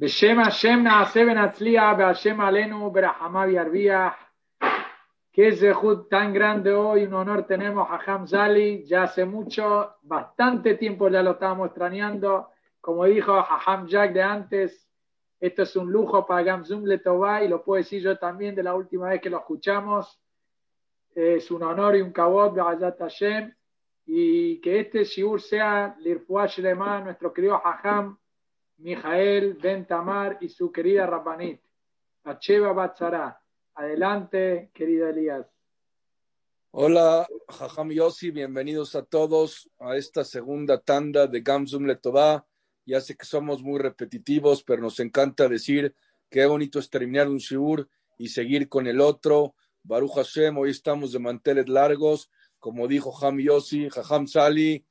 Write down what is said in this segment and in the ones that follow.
Beshem Hashem Naase Benatzlia, Hashem Alenu, Berahama Yarbiah. Qué zehut tan grande hoy, un honor tenemos a Hamzali, ya hace mucho, bastante tiempo ya lo estábamos extrañando. Como dijo Haham Jack de antes, esto es un lujo para Gamzum Letová y lo puedo decir yo también de la última vez que lo escuchamos. Es un honor y un cabot de Ayat Hashem. Y que este shiur sea Lirfuash Lema, nuestro querido Haham, Mijael Ben Tamar y su querida Rabbanit, Acheva Batzara. Adelante, querida Elías. Hola, Jajam Yossi, bienvenidos a todos a esta segunda tanda de Gamzum Letová. Ya sé que somos muy repetitivos, pero nos encanta decir qué bonito es terminar un shiur y seguir con el otro. Baruch Hashem, hoy estamos de manteles largos, como dijo Jam Yossi, Jajam Sali,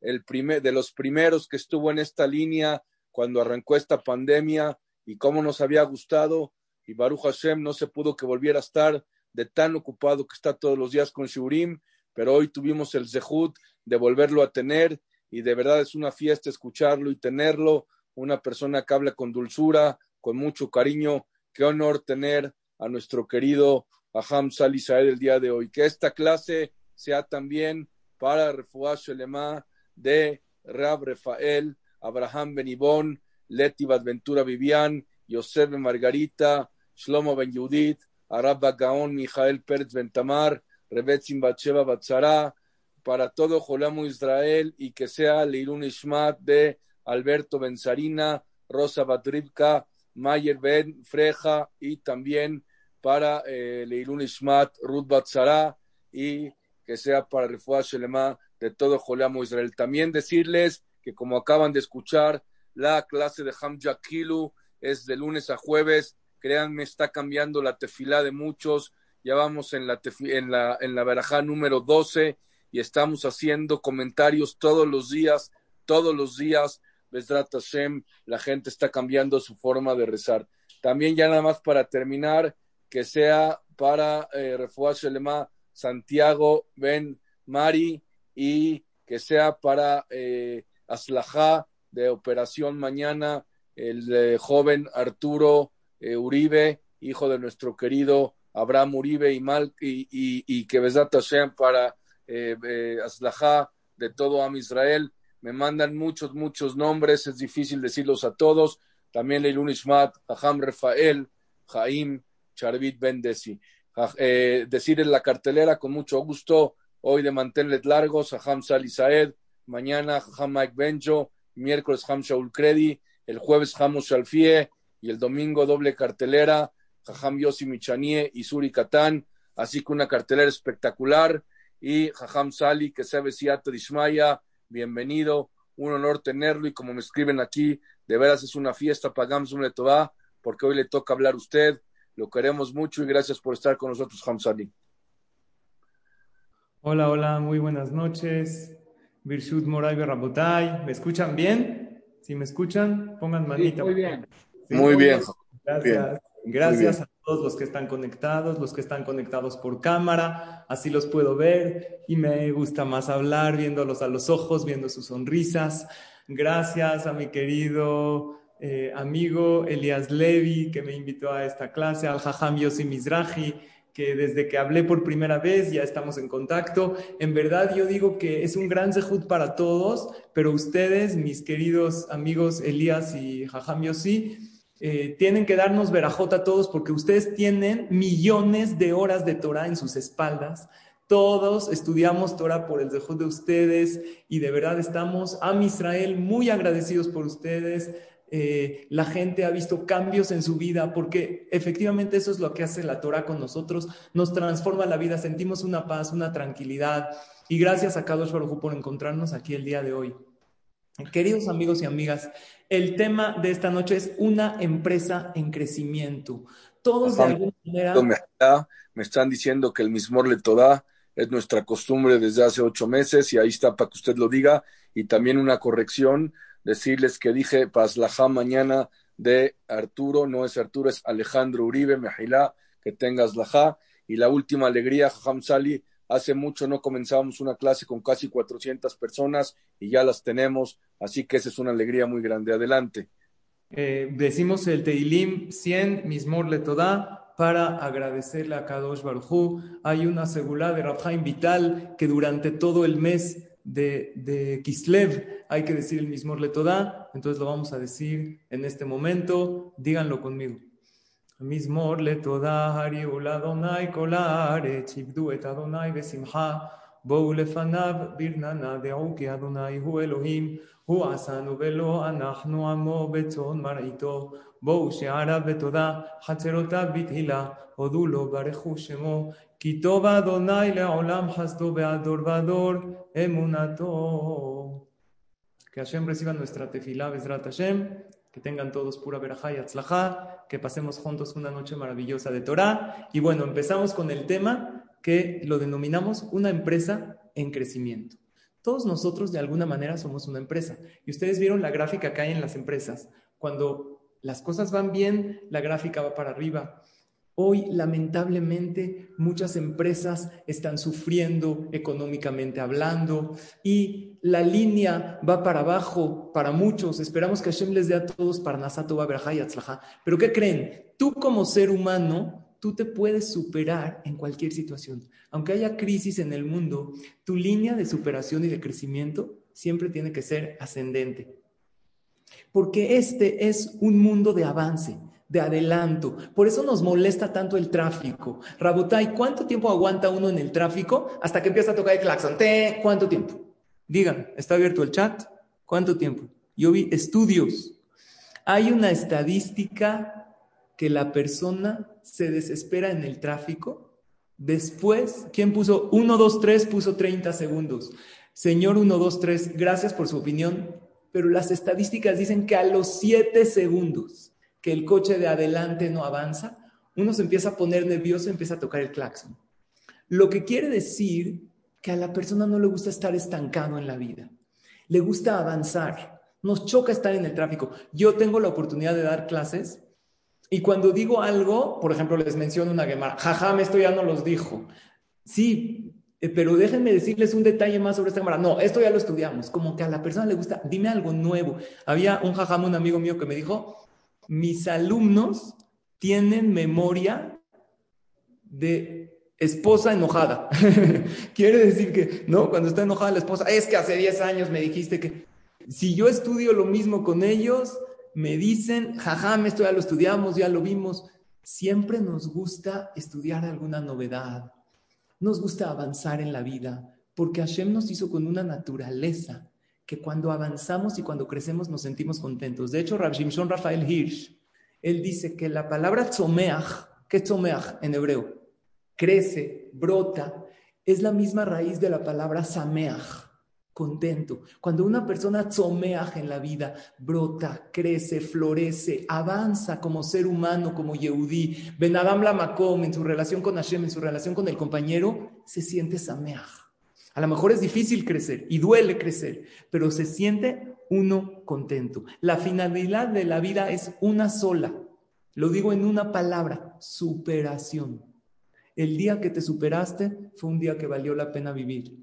el primer, de los primeros que estuvo en esta línea cuando arrancó esta pandemia y cómo nos había gustado. Y Baruch Hashem no se pudo que volviera a estar de tan ocupado que está todos los días con Shurim, pero hoy tuvimos el zehut de volverlo a tener y de verdad es una fiesta escucharlo y tenerlo. Una persona que habla con dulzura, con mucho cariño. Qué honor tener a nuestro querido Aham Sali Saed el día de hoy. Que esta clase sea también para Refuah Shelema de Rab Rafael Abraham Benibón, Leti Badventura Vivian, Yosef Margarita, Shlomo Ben Yudit, Arab Gaon, Mijael Pérez Bentamar, Rebetzin Batsheva Batzara, para todo Jolamo Israel y que sea Leilun Ishmat de Alberto Benzarina, Rosa Batrivka, Mayer Ben Freja y también para eh, Leilun Ishmat Ruth Batzara y que sea para Refuah Shelema de todo Jolamo Israel. También decirles que como acaban de escuchar, la clase de Hamja Kilu es de lunes a jueves. Créanme, está cambiando la tefilá de muchos. Ya vamos en la, en la, en la verajá número 12 y estamos haciendo comentarios todos los días, todos los días. Besrat Hashem, la gente está cambiando su forma de rezar. También ya nada más para terminar, que sea para eh, Refuah Shelema Santiago Ben Mari y que sea para eh, Aslajá de Operación Mañana, el eh, joven Arturo eh, Uribe, hijo de nuestro querido Abraham Uribe y, Mal, y, que Besat Hashem para eh, eh, de todo Am Israel. Me mandan muchos, muchos nombres, es difícil decirlos a todos. También Leilun Ishmat, Jajam Rafael, Jaim, Charvit Bendesi. Decir en la cartelera con mucho gusto, hoy de mantenerles largos, Jajam Sali Saed, mañana Jajam Mike Benjo, miércoles Ham Shaul Kredi, el jueves Hamos Shalfie y el domingo doble cartelera, Jajam Yossi Michanie y Suri Katán, así que una cartelera espectacular. Y Jajam Sali, que sabe Siata Dishmaya, bienvenido, un honor tenerlo. Y como me escriben aquí, de veras es una fiesta para Gamsum Letová, porque hoy le toca hablar a usted, lo queremos mucho y gracias por estar con nosotros, Jajam Sali. Hola, hola, muy buenas noches. Birshut Moray Berrabotay. ¿Me escuchan bien? Si me escuchan, pongan manita. Sí, muy bien. Sí, muy bien. Gracias. Bien. Gracias a todos los que están conectados, los que están conectados por cámara, así los puedo ver y me gusta más hablar viéndolos a los ojos, viendo sus sonrisas. Gracias a mi querido eh, amigo Elias Levi que me invitó a esta clase, al Jajam Yossi Mizrahi, que desde que hablé por primera vez ya estamos en contacto. En verdad yo digo que es un gran zehut para todos, pero ustedes, mis queridos amigos Elías y Jajam eh, tienen que darnos verajota a todos porque ustedes tienen millones de horas de Torah en sus espaldas. Todos estudiamos Torah por el zehut de ustedes y de verdad estamos a Israel muy agradecidos por ustedes. Eh, la gente ha visto cambios en su vida, porque efectivamente eso es lo que hace la Torah con nosotros, nos transforma la vida, sentimos una paz, una tranquilidad, y gracias a Kadosh Baruj por encontrarnos aquí el día de hoy. Queridos amigos y amigas, el tema de esta noche es una empresa en crecimiento. Todos de alguna manera... Me están diciendo que el mismo le toda es nuestra costumbre desde hace ocho meses y ahí está para que usted lo diga. Y también una corrección, decirles que dije Paslajá mañana de Arturo, no es Arturo, es Alejandro Uribe, Mejilá, que tengas Lajá. Y la última alegría, Jajam Sali, hace mucho no comenzábamos una clase con casi 400 personas y ya las tenemos, así que esa es una alegría muy grande. Adelante. Eh, decimos el Teilim 100, Mismor le toda, para agradecerle a Kadosh Barujú. Hay una segula de Rafaim Vital que durante todo el mes de, de, Kislev hay que decir el Mismor le toda, entonces lo vamos a decir en este momento. Díganlo conmigo. מזמור לתודה הריעו לאדוני כל הארץ, עבדו את אדוני בשמחה, בואו לפניו ברננה, דעו כי אדוני הוא אלוהים, הוא עשנו ולא אנחנו עמו בצאן מרעיתו, בואו שעריו בתודה, חצרותיו בתהילה, הודו לו ברכו שמו, כי טוב אדוני לעולם חסדו בעד דור ודור Emunato. Que Hashem reciba nuestra tefilá, Besrat Hashem. Que tengan todos pura verajá y atzlajá. Que pasemos juntos una noche maravillosa de Torah. Y bueno, empezamos con el tema que lo denominamos una empresa en crecimiento. Todos nosotros de alguna manera somos una empresa. Y ustedes vieron la gráfica que hay en las empresas. Cuando las cosas van bien, la gráfica va para arriba. Hoy, lamentablemente, muchas empresas están sufriendo económicamente hablando y la línea va para abajo para muchos. Esperamos que Hashem les dé a todos para Nasato, y Atzlaha. Pero ¿qué creen? Tú como ser humano, tú te puedes superar en cualquier situación. Aunque haya crisis en el mundo, tu línea de superación y de crecimiento siempre tiene que ser ascendente. Porque este es un mundo de avance de adelanto. Por eso nos molesta tanto el tráfico. Rabotai, ¿cuánto tiempo aguanta uno en el tráfico hasta que empieza a tocar el claxon? ¿Cuánto tiempo? Digan, ¿está abierto el chat? ¿Cuánto tiempo? Yo vi estudios. Hay una estadística que la persona se desespera en el tráfico. Después, ¿quién puso 1, 2, 3? Puso 30 segundos. Señor 1, 2, 3, gracias por su opinión, pero las estadísticas dicen que a los 7 segundos que el coche de adelante no avanza, uno se empieza a poner nervioso, empieza a tocar el claxon. Lo que quiere decir que a la persona no le gusta estar estancado en la vida, le gusta avanzar, nos choca estar en el tráfico. Yo tengo la oportunidad de dar clases y cuando digo algo, por ejemplo, les menciono una Gemara, jajam, esto ya no los dijo. Sí, eh, pero déjenme decirles un detalle más sobre esta Gemara. No, esto ya lo estudiamos. Como que a la persona le gusta, dime algo nuevo. Había un jajam, un amigo mío que me dijo, mis alumnos tienen memoria de esposa enojada. Quiere decir que, no, cuando está enojada la esposa, es que hace 10 años me dijiste que si yo estudio lo mismo con ellos, me dicen, jaja, esto ya lo estudiamos, ya lo vimos. Siempre nos gusta estudiar alguna novedad, nos gusta avanzar en la vida, porque Hashem nos hizo con una naturaleza que cuando avanzamos y cuando crecemos nos sentimos contentos. De hecho, Rav Shimshon Rafael Hirsch, él dice que la palabra tzomeach, ¿qué es tzomeach en hebreo? Crece, brota, es la misma raíz de la palabra sameach, contento. Cuando una persona tzomeach en la vida, brota, crece, florece, avanza como ser humano, como Yehudí, Ben Adam Lamakom, en su relación con Hashem, en su relación con el compañero, se siente sameach. A lo mejor es difícil crecer y duele crecer, pero se siente uno contento. La finalidad de la vida es una sola. Lo digo en una palabra, superación. El día que te superaste fue un día que valió la pena vivir.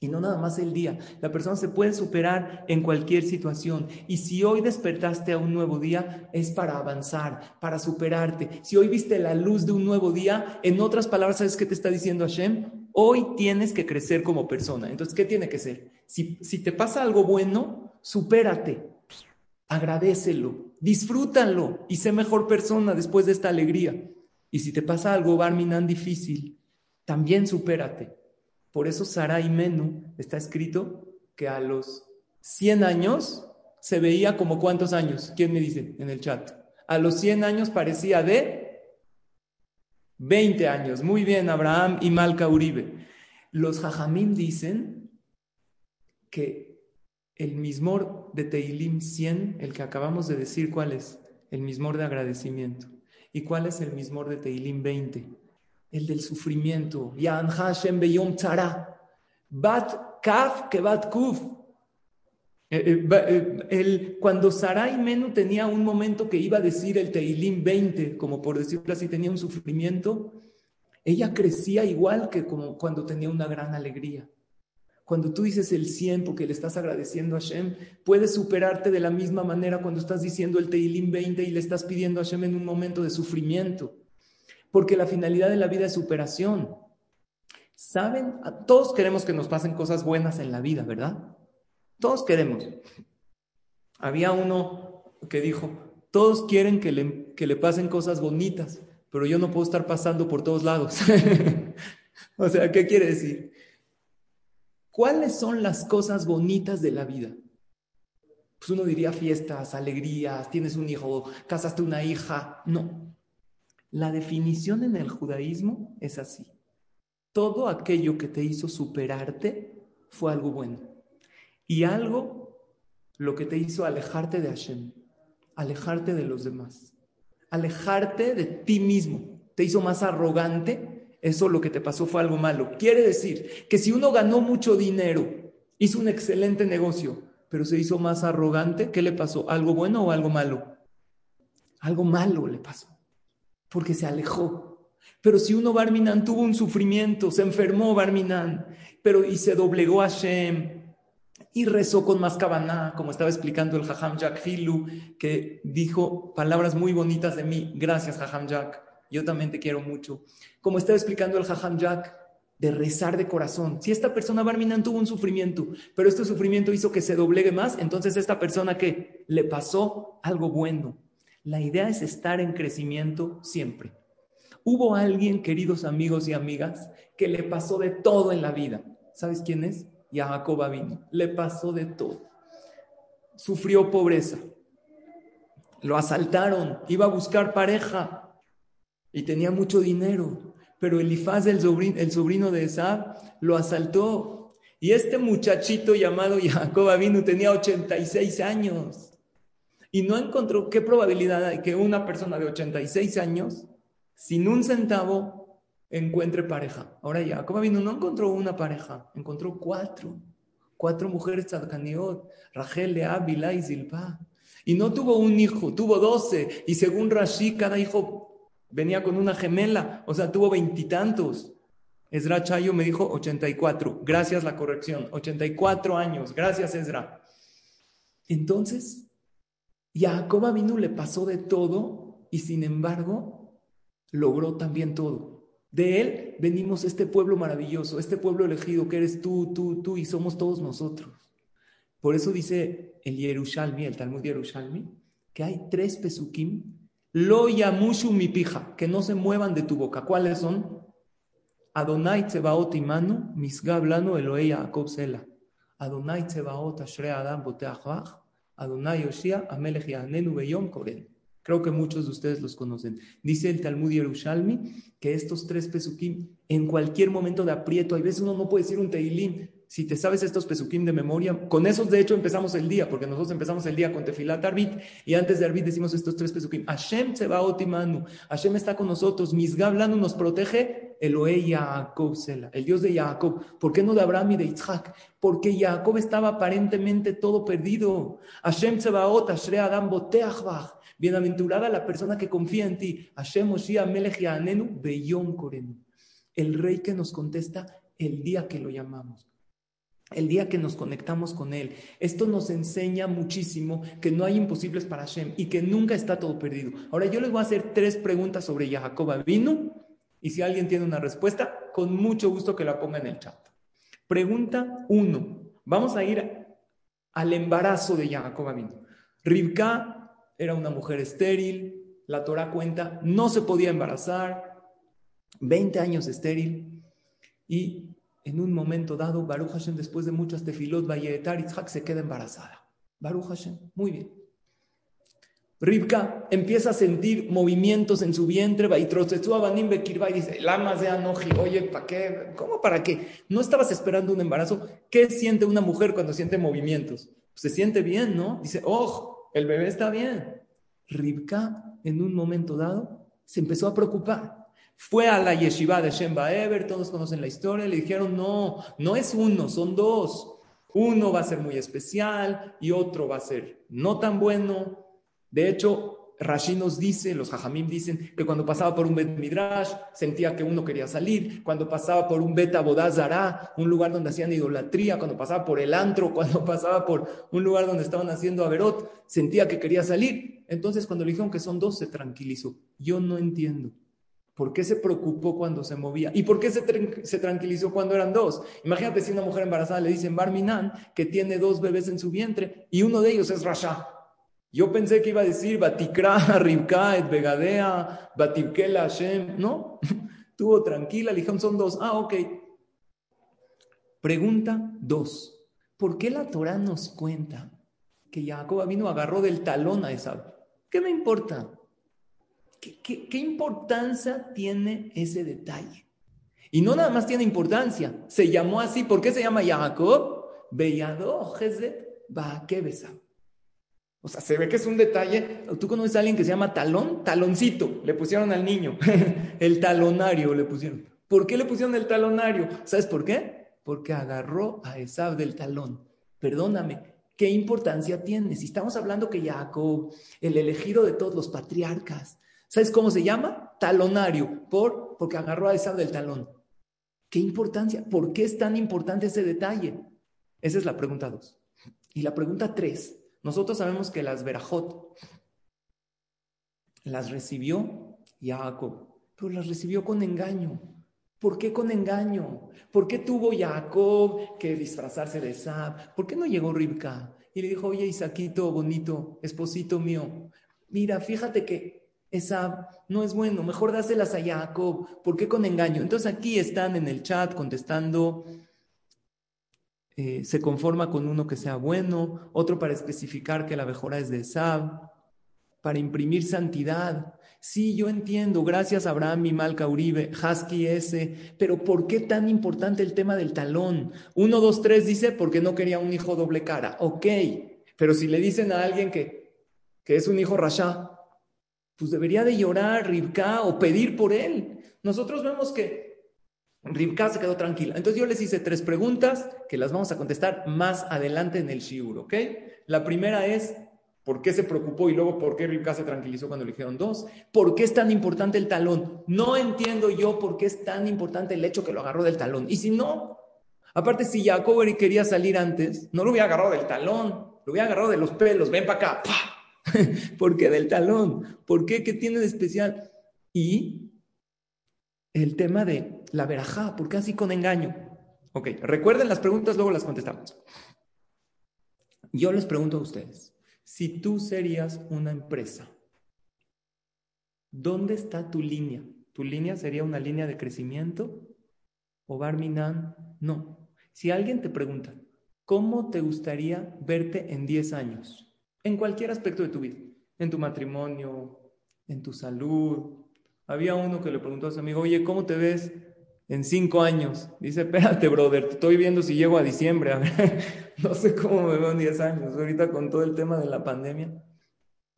Y no nada más el día. La persona se puede superar en cualquier situación. Y si hoy despertaste a un nuevo día, es para avanzar, para superarte. Si hoy viste la luz de un nuevo día, en otras palabras, ¿sabes qué te está diciendo Hashem? Hoy tienes que crecer como persona. Entonces, ¿qué tiene que ser? Si, si te pasa algo bueno, supérate, agradecelo, disfrútalo y sé mejor persona después de esta alegría. Y si te pasa algo, Barminan, difícil, también supérate por eso Sarai Menú está escrito que a los 100 años se veía como cuántos años. ¿Quién me dice en el chat? A los 100 años parecía de 20 años. Muy bien, Abraham y Malca Uribe. Los jajamim dicen que El mismor de Teilim 100, el que acabamos de decir, ¿cuál es? El mismor de agradecimiento. ¿Y cuál es el mismor de Teilim 20? El del sufrimiento. Yan Hashem beyom tzara. Bat kaf que bat kuf. Eh, eh, eh, cuando Sarai Menu tenía un momento que iba a decir el Teilim 20, como por decirlo así, tenía un sufrimiento, ella crecía igual que como cuando tenía una gran alegría. Cuando tú dices el 100 porque le estás agradeciendo a Hashem, puedes superarte de la misma manera cuando estás diciendo el Teilim 20 y le estás pidiendo a Hashem en un momento de sufrimiento. Porque la finalidad de la vida es superación. ¿Saben? Todos queremos que nos pasen cosas buenas en la vida, ¿verdad? Todos queremos. Había uno que dijo, todos quieren que le, que le pasen cosas bonitas, pero yo no puedo estar pasando por todos lados. o sea, ¿qué quiere decir? ¿Cuáles son las cosas bonitas de la vida? Pues uno diría fiestas, alegrías, tienes un hijo, casaste una hija. No. La definición en el judaísmo es así. Todo aquello que te hizo superarte fue algo bueno. Y algo lo que te hizo alejarte de Hashem, alejarte de los demás alejarte de ti mismo, te hizo más arrogante, eso lo que te pasó fue algo malo. Quiere decir que si uno ganó mucho dinero, hizo un excelente negocio, pero se hizo más arrogante, ¿qué le pasó? ¿Algo bueno o algo malo? Algo malo le pasó, porque se alejó. Pero si uno Barminan tuvo un sufrimiento, se enfermó Barminan, pero y se doblegó a Shem, y rezó con más cabana, como estaba explicando el Jajam Jack Filu, que dijo palabras muy bonitas de mí. Gracias, Jajam Jack. Yo también te quiero mucho. Como estaba explicando el Jajam Jack, de rezar de corazón. Si esta persona Barminan tuvo un sufrimiento, pero este sufrimiento hizo que se doblegue más, entonces esta persona que le pasó algo bueno. La idea es estar en crecimiento siempre. Hubo alguien, queridos amigos y amigas, que le pasó de todo en la vida. ¿Sabes quién es? Y a Jacob. Le pasó de todo. Sufrió pobreza. Lo asaltaron. Iba a buscar pareja y tenía mucho dinero. Pero Elifaz, el sobrino, el sobrino de Esab, lo asaltó. Y este muchachito llamado Jacob vino tenía 86 años. Y no encontró qué probabilidad hay que una persona de 86 años, sin un centavo, encuentre pareja. Ahora ya, ¿cómo vino? No encontró una pareja, encontró cuatro. Cuatro mujeres tzadkaniot, Rachel, Lea, Bilá y Zilpa. Y no tuvo un hijo, tuvo doce. Y según Rashi, cada hijo venía con una gemela. O sea, tuvo veintitantos. Ezra Chayo me dijo 84. Gracias la corrección. 84 años. Gracias, Ezra. Entonces, Jacob vino le pasó de todo y sin embargo logró también todo. De Él venimos este pueblo maravilloso, este pueblo elegido que eres tú, tú, tú y somos todos nosotros. Por eso dice el Yerushalmi, el Talmud Yerushalmi, que hay tres pesukim, lo yamushu mi pija, que no se muevan de tu boca. ¿Cuáles son? Adonai tzebaot imanu, misgablano Elohe Yaakov sela. Adonai tzebaot ashrei adam boteach Adonai Yoshia amelech yanenu beyom koren. Creo que muchos de ustedes los conocen. Dice el Talmud Yerushalmi que estos tres pesukim, en cualquier momento de aprieto, hay veces uno no puede decir un teilim. Si te sabes estos pesukim de memoria, con esos de hecho empezamos el día, porque nosotros empezamos el día con Tefilat Arbit, y antes de Arbit decimos estos tres pesukim. Hashem se va otimanu, Hashem está con nosotros, Misgablanu nos protege, Elohe Yaakov Sela, el Dios de Jacob. ¿Por qué no de Abraham y de Isaac? Porque Jacob estaba aparentemente todo perdido. Hashem Tsebaot, Ashrei Adam Boteachbach. Bienaventurada la persona que confía en ti. Hashem Oshia Melech Beyom Korenu. El rey que nos contesta el día que lo llamamos. El día que nos conectamos con Él. Esto nos enseña muchísimo que no hay imposibles para Hashem y que nunca está todo perdido. Ahora yo les voy a hacer tres preguntas sobre Jacob vino y si alguien tiene una respuesta, con mucho gusto que la ponga en el chat. Pregunta uno. Vamos a ir al embarazo de Jacob vino. Rivka era una mujer estéril, la Torah cuenta, no se podía embarazar, 20 años estéril, y en un momento dado, Baruch Hashem, después de muchas tefilot, Itzhak se queda embarazada. Baruch Hashem, muy bien. Rivka empieza a sentir movimientos en su vientre, y dice, Lama de Anoji, oye, ¿para qué? ¿Cómo para qué? ¿No estabas esperando un embarazo? ¿Qué siente una mujer cuando siente movimientos? Se siente bien, ¿no? Dice, oh, el bebé está bien. Ribka, en un momento dado, se empezó a preocupar. Fue a la yeshiva de Shemba Eber, todos conocen la historia, le dijeron, no, no es uno, son dos. Uno va a ser muy especial y otro va a ser no tan bueno. De hecho, Rashi nos dice, los hajamim dicen, que cuando pasaba por un Bet Midrash sentía que uno quería salir, cuando pasaba por un Bet Abodazara, un lugar donde hacían idolatría, cuando pasaba por el antro, cuando pasaba por un lugar donde estaban haciendo Averot, sentía que quería salir. Entonces, cuando le dijeron que son dos, se tranquilizó. Yo no entiendo. ¿Por qué se preocupó cuando se movía? ¿Y por qué se, se, tranquilizó cuando eran dos? Imagínate si una mujer embarazada le dicen Barminan que tiene dos bebés en su vientre y uno de ellos es Rasha. Yo pensé que iba a decir Batikra, Ribka, Et Begadea, Batikela, Hashem. No, tuvo tranquila, le dijeron son dos. Ah, ok. Pregunta dos. ¿Por qué la Torah nos cuenta que Jacob vino agarró del talón a esa? ¿Qué me importa? ¿Qué, importancia tiene ese detalle? Y no nada más tiene importancia. Se llamó así. ¿Por qué se llama Jacob? Beyado Jezet Baakebesab. O sea, se ve que es un detalle. ¿Tú conoces a alguien que se llama talón? Taloncito, le pusieron al niño. el talonario le pusieron. ¿Por qué le pusieron el talonario? ¿Sabes por qué? Porque agarró a Esab del talón. Perdóname, ¿qué importancia tiene? Si estamos hablando que Jacob, el elegido de todos los patriarcas, ¿sabes cómo se llama? Talonario, por, porque agarró a Esab del talón. ¿Qué importancia? ¿Por qué es tan importante ese detalle? Esa es la pregunta dos. Y la pregunta tres nosotros sabemos que las Berajot las recibió Jacob, pero las recibió con engaño. ¿Por qué con engaño? ¿Por qué tuvo Jacob que disfrazarse de Sab? ¿Por qué no llegó Ribka? Y le dijo, oye, Isaquito, bonito, esposito mío, mira, fíjate que esa no es bueno, mejor dáselas a Jacob. ¿Por qué con engaño? Entonces aquí están en el chat contestando eh, se conforma con uno que sea bueno, otro para especificar que la mejora es de Sab, para imprimir santidad. Sí, yo entiendo, gracias Abraham, mi Malca Uribe, Husky ese, pero ¿por qué tan importante el tema del talón? Uno, dos, tres dice porque no quería un hijo doble cara. Ok, pero si le dicen a alguien que, que es un hijo rasha, pues debería de llorar, Ribka, o pedir por él. Nosotros vemos que Rivka se quedó tranquila. Entonces yo les hice tres preguntas que las vamos a contestar más adelante en el shiur, ¿ok? La primera es, ¿por qué se preocupó? Y luego, ¿por qué Rivka se tranquilizó cuando le dijeron dos? ¿Por qué es tan importante el talón? No entiendo yo por qué es tan importante el hecho que lo agarró del talón. Y si no, aparte si Jacob quería salir antes, no lo hubiera agarrado del talón, lo hubiera agarrado de los pelos, ven para acá, porque del talón. ¿Por qué? ¿Qué tiene de especial? Y el tema de la verajá, ¿por qué así con engaño? Ok, recuerden las preguntas, luego las contestamos. Yo les pregunto a ustedes, si tú serías una empresa, ¿dónde está tu línea? ¿Tu línea sería una línea de crecimiento? ¿O Barminan? No. Si alguien te pregunta, ¿cómo te gustaría verte en 10 años? En cualquier aspecto de tu vida, en tu matrimonio, en tu salud, había uno que le preguntó a su amigo, oye, ¿cómo te ves en cinco años? Dice, espérate, brother, te estoy viendo si llego a diciembre. No sé cómo me veo en diez años, ahorita con todo el tema de la pandemia.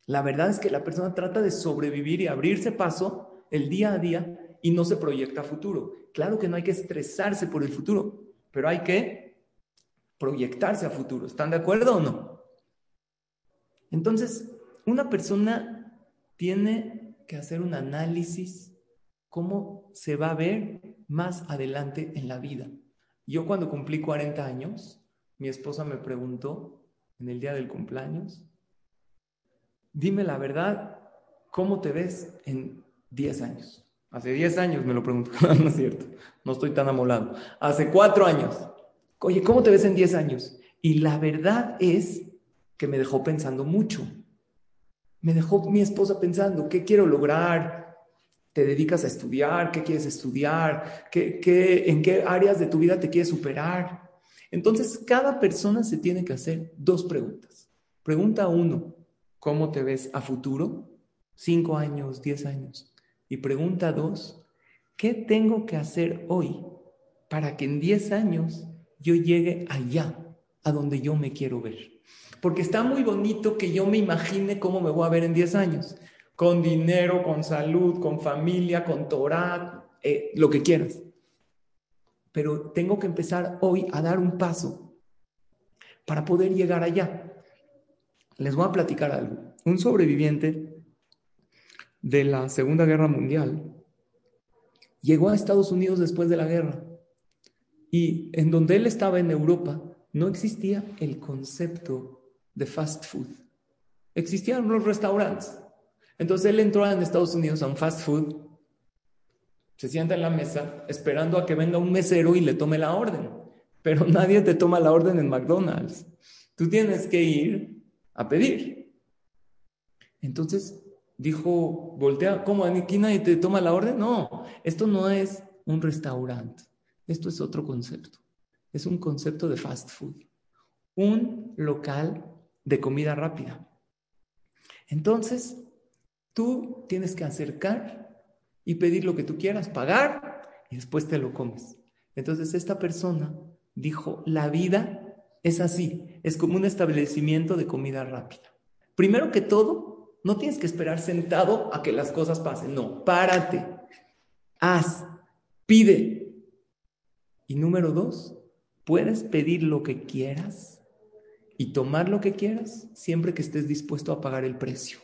La verdad es que la persona trata de sobrevivir y abrirse paso el día a día y no se proyecta a futuro. Claro que no hay que estresarse por el futuro, pero hay que proyectarse a futuro. ¿Están de acuerdo o no? Entonces, una persona tiene que hacer un análisis cómo se va a ver más adelante en la vida. Yo cuando cumplí 40 años, mi esposa me preguntó en el día del cumpleaños, dime la verdad, ¿cómo te ves en 10 años? Hace 10 años me lo preguntó, no es cierto, no estoy tan amolado. Hace 4 años, oye, ¿cómo te ves en 10 años? Y la verdad es que me dejó pensando mucho me dejó mi esposa pensando, ¿qué quiero lograr? ¿Te dedicas a estudiar? ¿Qué quieres estudiar? ¿Qué, en qué áreas de tu vida te quieres superar? Entonces, cada persona se tiene que hacer dos preguntas. Pregunta uno, ¿cómo te ves a futuro? Cinco años, diez años. Y pregunta dos, ¿qué tengo que hacer hoy para que en diez años yo llegue allá, a donde yo me quiero ver? Porque está muy bonito que yo me imagine cómo me voy a ver en 10 años. Con dinero, con salud, con familia, con Torah, eh, lo que quieras. Pero tengo que empezar hoy a dar un paso para poder llegar allá. Les voy a platicar algo. Un sobreviviente de la Segunda Guerra Mundial llegó a Estados Unidos después de la guerra y en donde él estaba en Europa no existía el concepto de fast food. Existían los restaurantes. Entonces él entró en Estados Unidos a un fast food, se sienta en la mesa esperando a que venga un mesero y le tome la orden. Pero nadie te toma la orden en McDonald's. Tú tienes que ir a pedir. Entonces dijo, voltea, ¿cómo? ¿Aquí nadie te toma la orden? No, esto no es un restaurante. Esto es otro concepto. Es un concepto de fast food. Un local de comida rápida. Entonces, tú tienes que acercar y pedir lo que tú quieras, pagar y después te lo comes. Entonces, esta persona dijo, la vida es así, es como un establecimiento de comida rápida. Primero que todo, no tienes que esperar sentado a que las cosas pasen, no, párate, haz, pide. Y número dos, puedes pedir lo que quieras y tomar lo que quieras siempre que estés dispuesto a pagar el precio.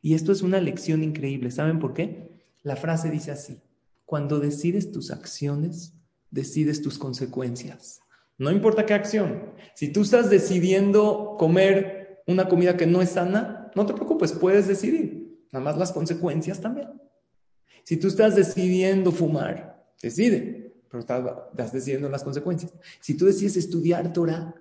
Y esto es una lección increíble. ¿Saben por qué? La frase dice así, cuando decides tus acciones, decides tus consecuencias. No importa qué acción. Si tú estás decidiendo comer una comida que no es sana, no te preocupes, puedes decidir. Nada más las consecuencias también. Si tú estás decidiendo fumar, decide, pero estás, decidiendo las consecuencias. Si tú decides estudiar Torah,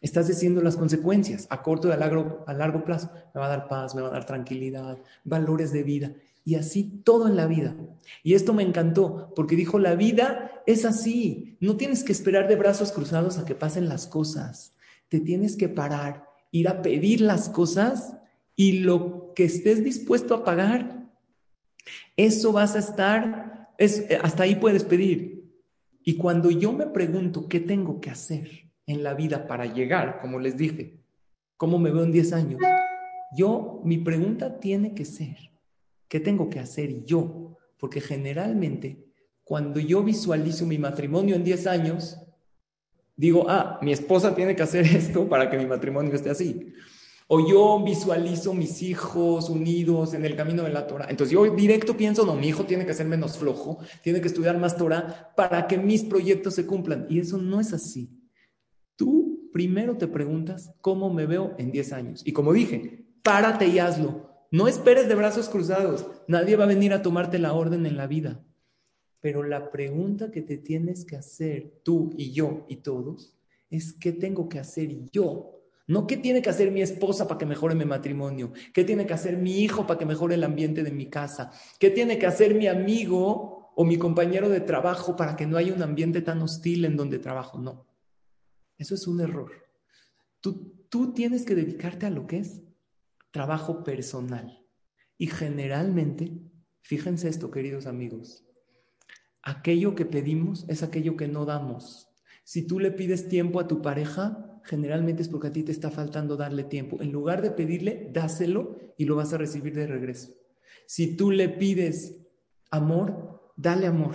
Estás diciendo las consecuencias a corto y a largo, a largo plazo. Me va a dar paz, me va a dar tranquilidad, valores de vida. Y así todo en la vida. Y esto me encantó porque dijo, la vida es así. No tienes que esperar de brazos cruzados a que pasen las cosas. Te tienes que parar, ir a pedir las cosas y lo que estés dispuesto a pagar, eso vas a estar, es, hasta ahí puedes pedir. Y cuando yo me pregunto, ¿qué tengo que hacer? en la vida para llegar, como les dije, ¿cómo me veo en 10 años? Yo, mi pregunta tiene que ser, ¿qué tengo que hacer yo? Porque generalmente, cuando yo visualizo mi matrimonio en 10 años, digo, ah, mi esposa tiene que hacer esto para que mi matrimonio esté así. O yo visualizo mis hijos unidos en el camino de la Torah. Entonces yo directo pienso, no, mi hijo tiene que ser menos flojo, tiene que estudiar más Torah para que mis proyectos se cumplan. Y eso no es así. Tú primero te preguntas cómo me veo en 10 años. Y como dije, párate y hazlo. No esperes de brazos cruzados. Nadie va a venir a tomarte la orden en la vida. Pero la pregunta que te tienes que hacer tú y yo y todos es qué tengo que hacer yo. No qué tiene que hacer mi esposa para que mejore mi matrimonio, qué tiene que hacer mi hijo para que mejore el ambiente de mi casa, qué tiene que hacer mi amigo o mi compañero de trabajo para que no haya un ambiente tan hostil en donde trabajo. No. Eso es un error. Tú, tú tienes que dedicarte a lo que es trabajo personal. Y generalmente, fíjense esto, queridos amigos, aquello que pedimos es aquello que no damos. Si tú le pides tiempo a tu pareja, generalmente es porque a ti te está faltando darle tiempo. En lugar de pedirle, dáselo y lo vas a recibir de regreso. Si tú le pides amor, dale amor.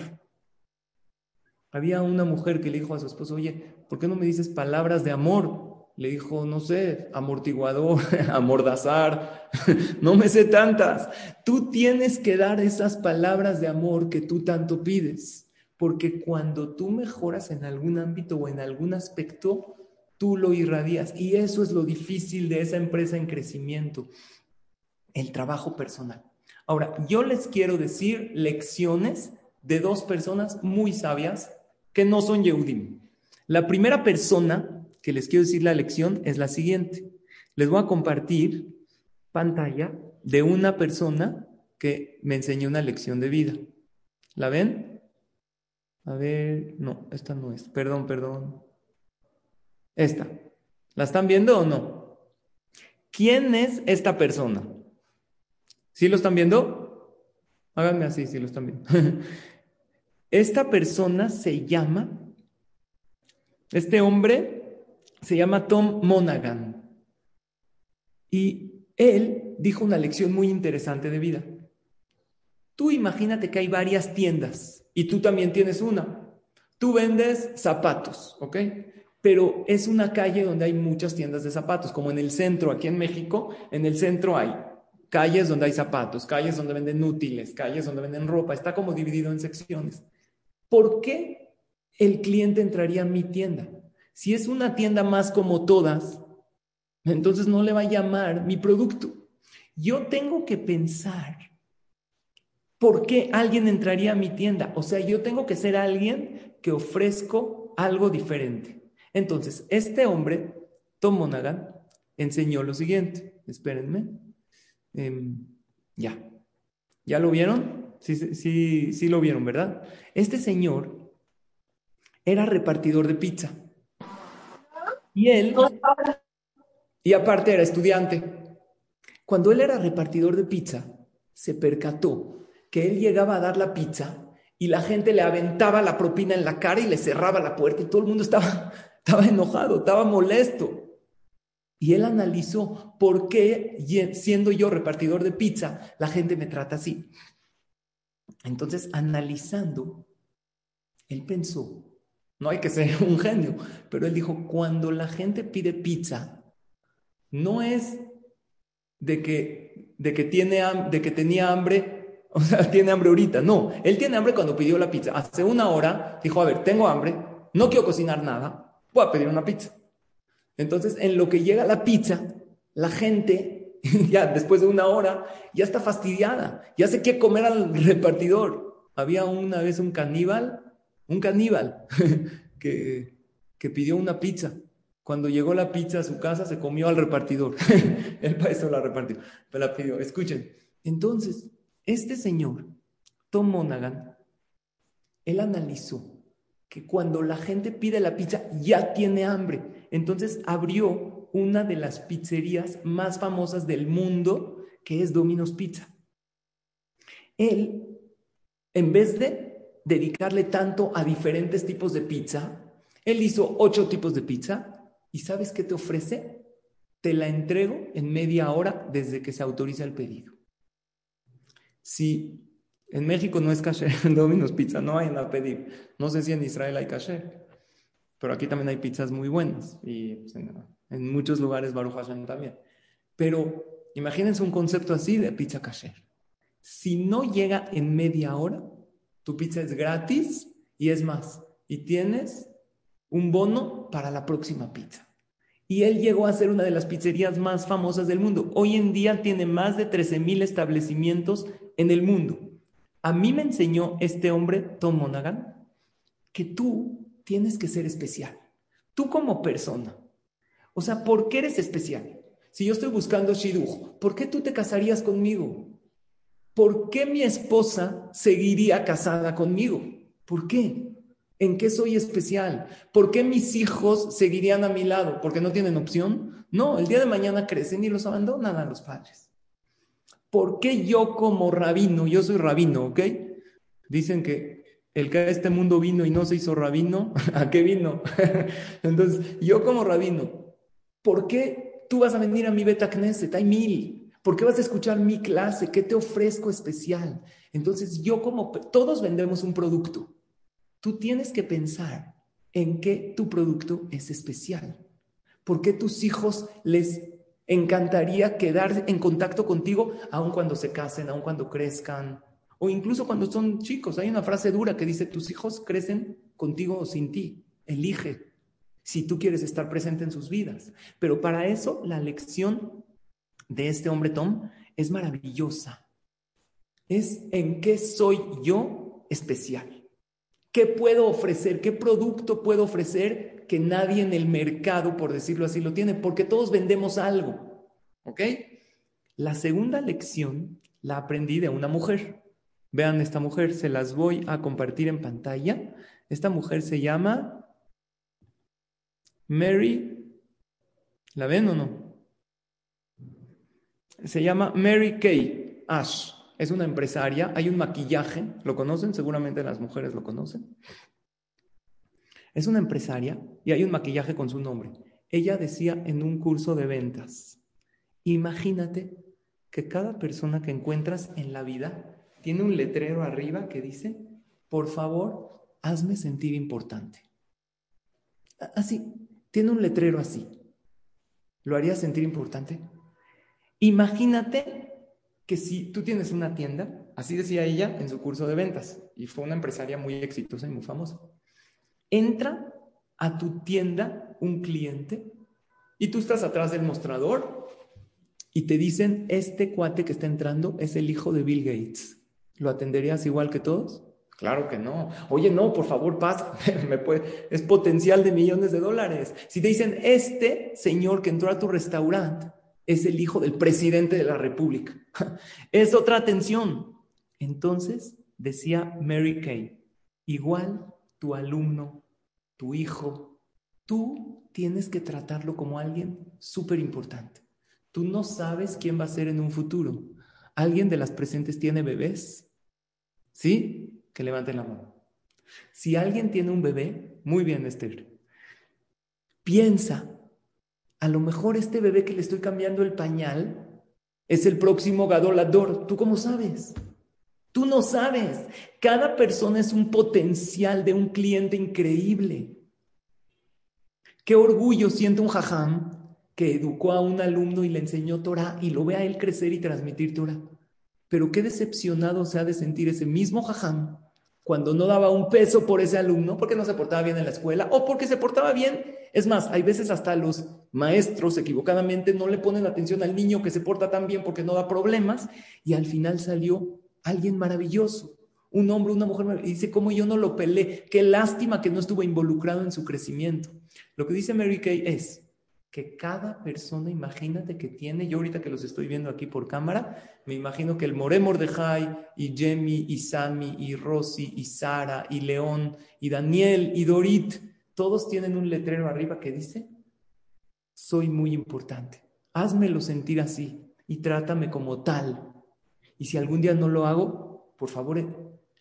Había una mujer que le dijo a su esposo, oye, ¿por qué no me dices palabras de amor? Le dijo, no sé, amortiguador, amordazar, no me sé tantas. Tú tienes que dar esas palabras de amor que tú tanto pides, porque cuando tú mejoras en algún ámbito o en algún aspecto, tú lo irradias. Y eso es lo difícil de esa empresa en crecimiento, el trabajo personal. Ahora, yo les quiero decir lecciones de dos personas muy sabias que no son Yehudim. La primera persona que les quiero decir la lección es la siguiente. Les voy a compartir pantalla de una persona que me enseñó una lección de vida. ¿La ven? A ver, no, esta no es. Perdón, perdón. Esta. ¿La están viendo o no? ¿Quién es esta persona? ¿Sí lo están viendo? Háganme así si lo están viendo. esta persona se llama este hombre se llama Tom Monaghan. Y él dijo una lección muy interesante de vida. Tú imagínate que hay varias tiendas y tú también tienes una. Tú vendes zapatos, ¿ok? Pero es una calle donde hay muchas tiendas de zapatos, como en el centro, aquí en México, en el centro hay calles donde hay zapatos, calles donde venden útiles, calles donde venden ropa, está como dividido en secciones. ¿Por qué el cliente entraría a mi tienda? Si es una tienda más como todas, entonces no le va a llamar mi producto. Yo tengo que pensar ¿por qué alguien entraría a mi tienda? O sea, yo tengo que ser alguien que ofrezco algo diferente. Entonces, este hombre, Tom Monaghan, enseñó lo siguiente. Espérenme. Em, ya. ¿Ya lo vieron? Sí, sí, sí lo vieron, ¿verdad? Este señor era repartidor de pizza. Y él, y aparte era estudiante. Cuando él era repartidor de pizza, se percató que él llegaba a dar la pizza y la gente le aventaba la propina en la cara y le cerraba la puerta y todo el mundo estaba, estaba enojado, estaba molesto. Y él analizó por qué, siendo yo repartidor de pizza, la gente me trata así. Entonces, analizando, él pensó, no hay que ser un genio, pero él dijo, cuando la gente pide pizza, no es de que, de que, tiene, de que tenía hambre o sea, tiene hambre ahorita. No, él tiene hambre cuando pidió la pizza. Hace una hora dijo, a ver, tengo hambre, no quiero cocinar nada, voy a pedir una pizza. Entonces, en lo que llega la pizza, la gente, ya después de una hora, ya está fastidiada, ya se quiere comer al repartidor. Había una vez un caníbal, un caníbal, que, que pidió una pizza. Cuando llegó la pizza a su casa, se comió al repartidor. El país la repartió, pero la pidió. Escuchen. Entonces, este señor, Tom Monaghan, él analizó que cuando la gente pide la pizza ya tiene hambre. Entonces abrió una de las pizzerías más famosas del mundo, que es Domino's Pizza. Él, en vez de dedicarle tanto a diferentes tipos de pizza, él hizo ocho tipos de pizza y ¿sabes qué te ofrece? Te la entrego en media hora desde que se autoriza el pedido. Si en México no es kasher, Domino's Pizza no hay nada a pedir. No sé si en Israel hay kasher, pero aquí también hay pizzas muy buenas y pues, en, muchos lugares Baruch Hashem también. Pero imagínense un concepto así de pizza kasher. Si no llega en media hora, tu pizza es gratis y es más, y tienes un bono para la próxima pizza. Y él llegó a ser una de las pizzerías más famosas del mundo. Hoy en día tiene más de 13 mil establecimientos en el mundo. A mí me enseñó este hombre, Tom Monaghan, que tú tienes que ser especial. Tú como persona. O sea, ¿por qué eres especial? Si yo estoy buscando Shiduch, ¿por qué tú te casarías conmigo? ¿Por qué mi esposa seguiría casada conmigo? ¿Por qué? ¿En qué soy especial? ¿Por qué mis hijos seguirían a mi lado? ¿Porque no tienen opción? No, el día de mañana crecen y los abandonan a los padres. ¿Por qué yo como rabino, yo soy rabino, ¿ok? Dicen que el que a este mundo vino y no se hizo rabino, ¿a qué vino? Entonces, yo como rabino, ¿por qué tú vas a venir a mi beta Knesset? Hay mil. ¿Por qué vas a escuchar mi clase? ¿Qué te ofrezco especial? Entonces, yo como, todos vendemos un producto. Tú tienes que pensar en qué tu producto es especial. ¿Por qué tus hijos les encantaría quedar en contacto contigo aun cuando se casen, aun cuando crezcan, o incluso cuando son chicos. Hay una frase dura que dice, tus hijos crecen contigo o sin ti. Elige si tú quieres estar presente en sus vidas. Pero para eso la lección de este hombre Tom es maravillosa. Es en qué soy yo especial. ¿Qué puedo ofrecer? ¿Qué producto puedo ofrecer que nadie en el mercado, por decirlo así, lo tiene, porque todos vendemos algo. ¿Ok? La segunda lección la aprendí de una mujer. Vean esta mujer, se las voy a compartir en pantalla. Esta mujer se llama Mary. ¿La ven o no? Se llama Mary Kay Ash. Es una empresaria. Hay un maquillaje. ¿Lo conocen? Seguramente las mujeres lo conocen. Es una empresaria y hay un maquillaje con su nombre. Ella decía en un curso de ventas, Imagínate que cada persona que encuentras en la vida tiene un letrero arriba que dice, por favor, hazme sentir importante. Así, tiene un letrero así. ¿Lo haría sentir importante? Imagínate que si tú tienes una tienda, así decía ella en su curso de ventas, y fue una empresaria muy exitosa y muy famosa, entra a tu tienda un cliente y tú estás atrás del mostrador y te dicen, este cuate que está entrando es el hijo de Bill Gates. ¿Lo atenderías igual que todos? Claro que no. Oye, no, por favor, pasa. Me puede... Es potencial de millones de dólares. Si te dicen, este señor que entró a tu restaurante es el hijo del presidente de la República, es otra atención. Entonces, decía Mary Kay, igual tu alumno, tu hijo, tú tienes que tratarlo como alguien súper importante. Tú no sabes quién va a ser en un futuro. ¿Alguien de las presentes tiene bebés? ¿Sí? Que levanten la mano. Si alguien tiene un bebé, muy bien, Esther. Piensa, a lo mejor este bebé que le estoy cambiando el pañal es el próximo gadolador. ¿Tú cómo sabes? Tú no sabes. Cada persona es un potencial de un cliente increíble. Qué orgullo siente un jajam que educó a un alumno y le enseñó Torah y lo ve a él crecer y transmitir Torah. Pero qué decepcionado se ha de sentir ese mismo jajam cuando no daba un peso por ese alumno porque no se portaba bien en la escuela o porque se portaba bien. Es más, hay veces hasta los maestros equivocadamente no le ponen atención al niño que se porta tan bien porque no da problemas y al final salió alguien maravilloso, un hombre, una mujer, y dice, ¿cómo yo no lo pelé? Qué lástima que no estuvo involucrado en su crecimiento. Lo que dice Mary Kay es, que cada persona, imagínate que tiene, yo ahorita que los estoy viendo aquí por cámara, me imagino que el More Mordejai y Jemmy y Sami y Rosy y Sara y León y Daniel y Dorit, todos tienen un letrero arriba que dice, soy muy importante, házmelo sentir así y trátame como tal. Y si algún día no lo hago, por favor,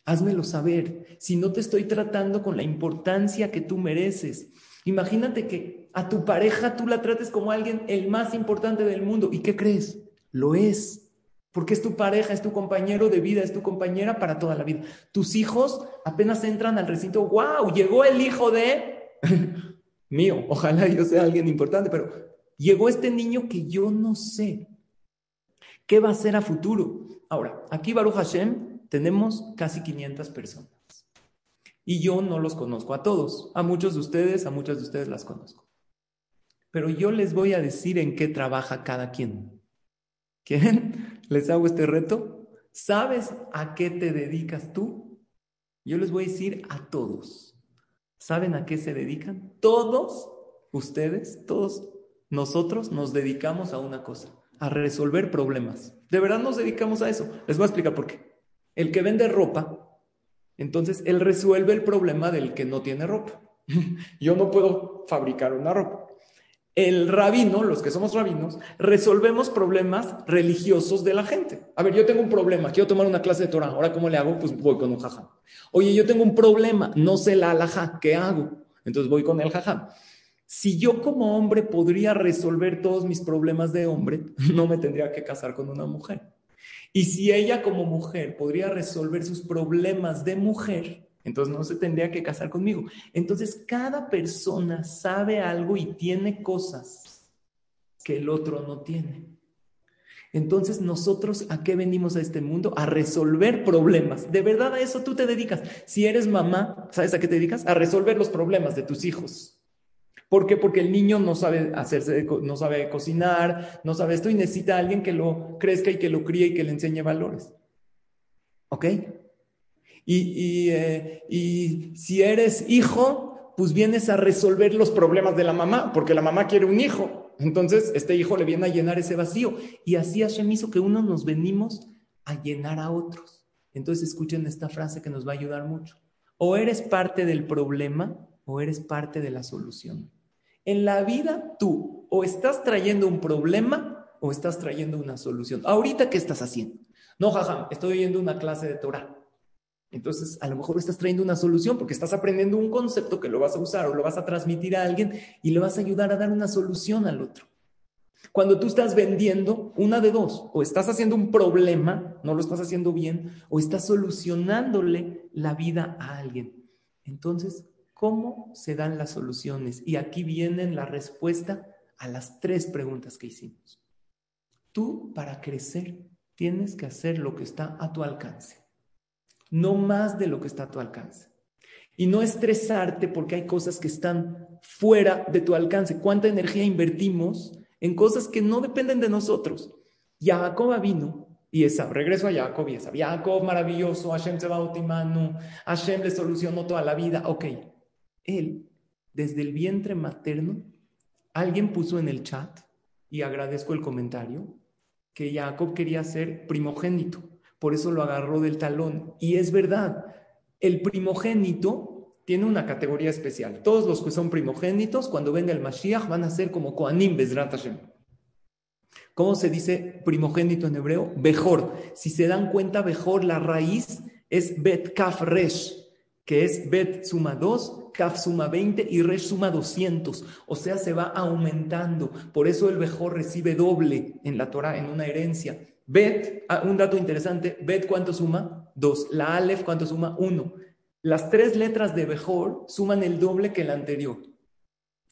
házmelo saber. Si no te estoy tratando con la importancia que tú mereces, imagínate que a tu pareja tú la trates como alguien el más importante del mundo. ¿Y qué crees? Lo es. Porque es tu pareja, es tu compañero de vida, es tu compañera para toda la vida. Tus hijos apenas entran al recinto, wow, llegó el hijo de mío. Ojalá yo sea alguien importante, pero llegó este niño que yo no sé qué va a ser a futuro. Ahora, aquí Baruch Hashem tenemos casi 500 personas. Y yo no los conozco a todos. A muchos de ustedes, a muchas de ustedes las conozco. Pero yo les voy a decir en qué trabaja cada quien. ¿Quieren? ¿Les hago este reto? ¿Sabes a qué te dedicas tú? Yo les voy a decir a todos. ¿Saben a qué se dedican? Todos ustedes, todos nosotros nos dedicamos a una cosa, a resolver problemas. De verdad nos dedicamos a eso. Les voy a explicar por qué. El que vende ropa, entonces él resuelve el problema del que no tiene ropa. Yo no puedo fabricar una ropa el rabino, los que somos rabinos, resolvemos problemas religiosos de la gente. A ver, yo tengo un problema, quiero tomar una clase de Torah, ahora ¿cómo le hago? Pues voy con un jajam. Oye, yo tengo un problema, no sé la alhaja, ¿qué hago? Entonces voy con el jajam. Si yo como hombre podría resolver todos mis problemas de hombre, no me tendría que casar con una mujer. Y si ella como mujer podría resolver sus problemas de mujer, entonces no se tendría que casar conmigo. Entonces cada persona sabe algo y tiene cosas que el otro no tiene. Entonces nosotros a qué venimos a este mundo? A resolver problemas. De verdad a eso tú te dedicas. Si eres mamá, ¿sabes a qué te dedicas? A resolver los problemas de tus hijos. ¿Por qué? Porque el niño no sabe hacerse, no sabe cocinar, no sabe esto y necesita a alguien que lo crezca y que lo críe y que le enseñe valores. ¿Ok? Eh, y, si eres hijo, pues vienes a resolver los problemas de la mamá, porque la mamá quiere un hijo. Entonces, este hijo le viene a llenar ese vacío. Y así Hashem hizo que unos nos venimos a llenar a otros. Entonces, escuchen esta frase que nos va a ayudar mucho. O eres parte del problema o eres parte de la solución. En la vida, tú o estás trayendo un problema o estás trayendo una solución. Ahorita, ¿qué estás haciendo? No, jajam, estoy oyendo una clase de Torah. Entonces, a lo mejor estás trayendo una solución porque estás aprendiendo un concepto que lo vas a usar o lo vas a transmitir a alguien y le vas a ayudar a dar una solución al otro. Cuando tú estás vendiendo, una de dos, o estás haciendo un problema, no lo estás haciendo bien, o estás solucionándole la vida a alguien. Entonces, ¿cómo se dan las soluciones? Y aquí viene la respuesta a las tres preguntas que hicimos. Tú, para crecer, tienes que hacer lo que está a tu alcance, no más de lo que está a tu alcance. Y no estresarte porque hay cosas que están fuera de tu alcance. ¿Cuánta energía invertimos en cosas que no dependen de nosotros? Jacob vino y esa, regreso a Jacob y esa. Jacob maravilloso, Hashem se va a Hashem le solucionó toda la vida. Ok, él, desde el vientre materno, alguien puso en el chat, y agradezco el comentario, que Jacob quería ser primogénito, por eso lo agarró del talón. Y es verdad, el primogénito tiene una categoría especial. Todos los que son primogénitos, cuando venga el Mashiach, van a ser como Koanim. ¿Cómo se dice primogénito en hebreo? Bejor. Si se dan cuenta, Bejor, la raíz es Bet Kaf que es Bet suma 2, Kaf suma 20 y Resh suma 200. O sea, se va aumentando. Por eso el Bejor recibe doble en la Torah, en una herencia. Bet, ah, un dato interesante, Bet cuánto suma? 2. La Aleph cuánto suma? 1. Las tres letras de Bejor suman el doble que la anterior.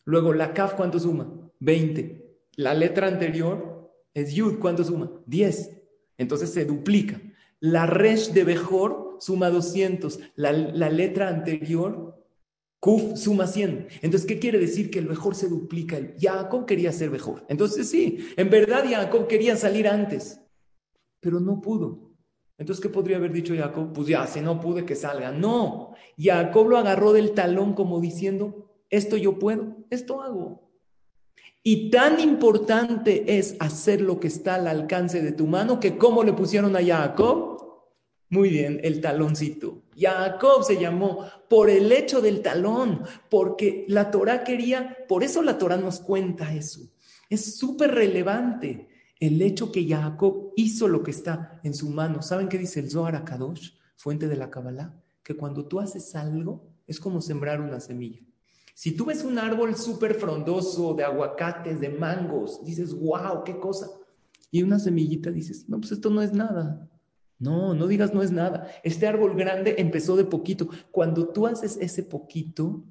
Luego la Kaf cuánto suma? 20. La letra anterior es Yud, ¿cuánto suma? 10. Entonces se duplica. La Resh de Bejor suma 200. La, la letra anterior Kuf suma 100. Entonces, ¿qué quiere decir? Que el mejor se duplica. Jacob quería ser mejor. Entonces, sí, en verdad Jacob quería salir antes, pero no pudo. Entonces, ¿qué podría haber dicho Jacob? Pues ya, si no pude, que salga. No, Jacob lo agarró del talón como diciendo, esto yo puedo, esto hago. Y tan importante es hacer lo que está al alcance de tu mano que como le pusieron a Jacob, muy bien, el taloncito. Jacob se llamó por el hecho del talón, porque la Torah quería, por eso la Torah nos cuenta eso. Es súper relevante el hecho que Jacob hizo lo que está en su mano. ¿Saben qué dice el Zohar Akadosh, fuente de la Kabbalah? Que cuando tú haces algo es como sembrar una semilla. Si tú ves un árbol súper frondoso de aguacates, de mangos, dices, wow, qué cosa. Y una semillita dices, no, pues esto no es nada. No, no digas no es nada. Este árbol grande empezó de poquito. Cuando tú haces ese poquito,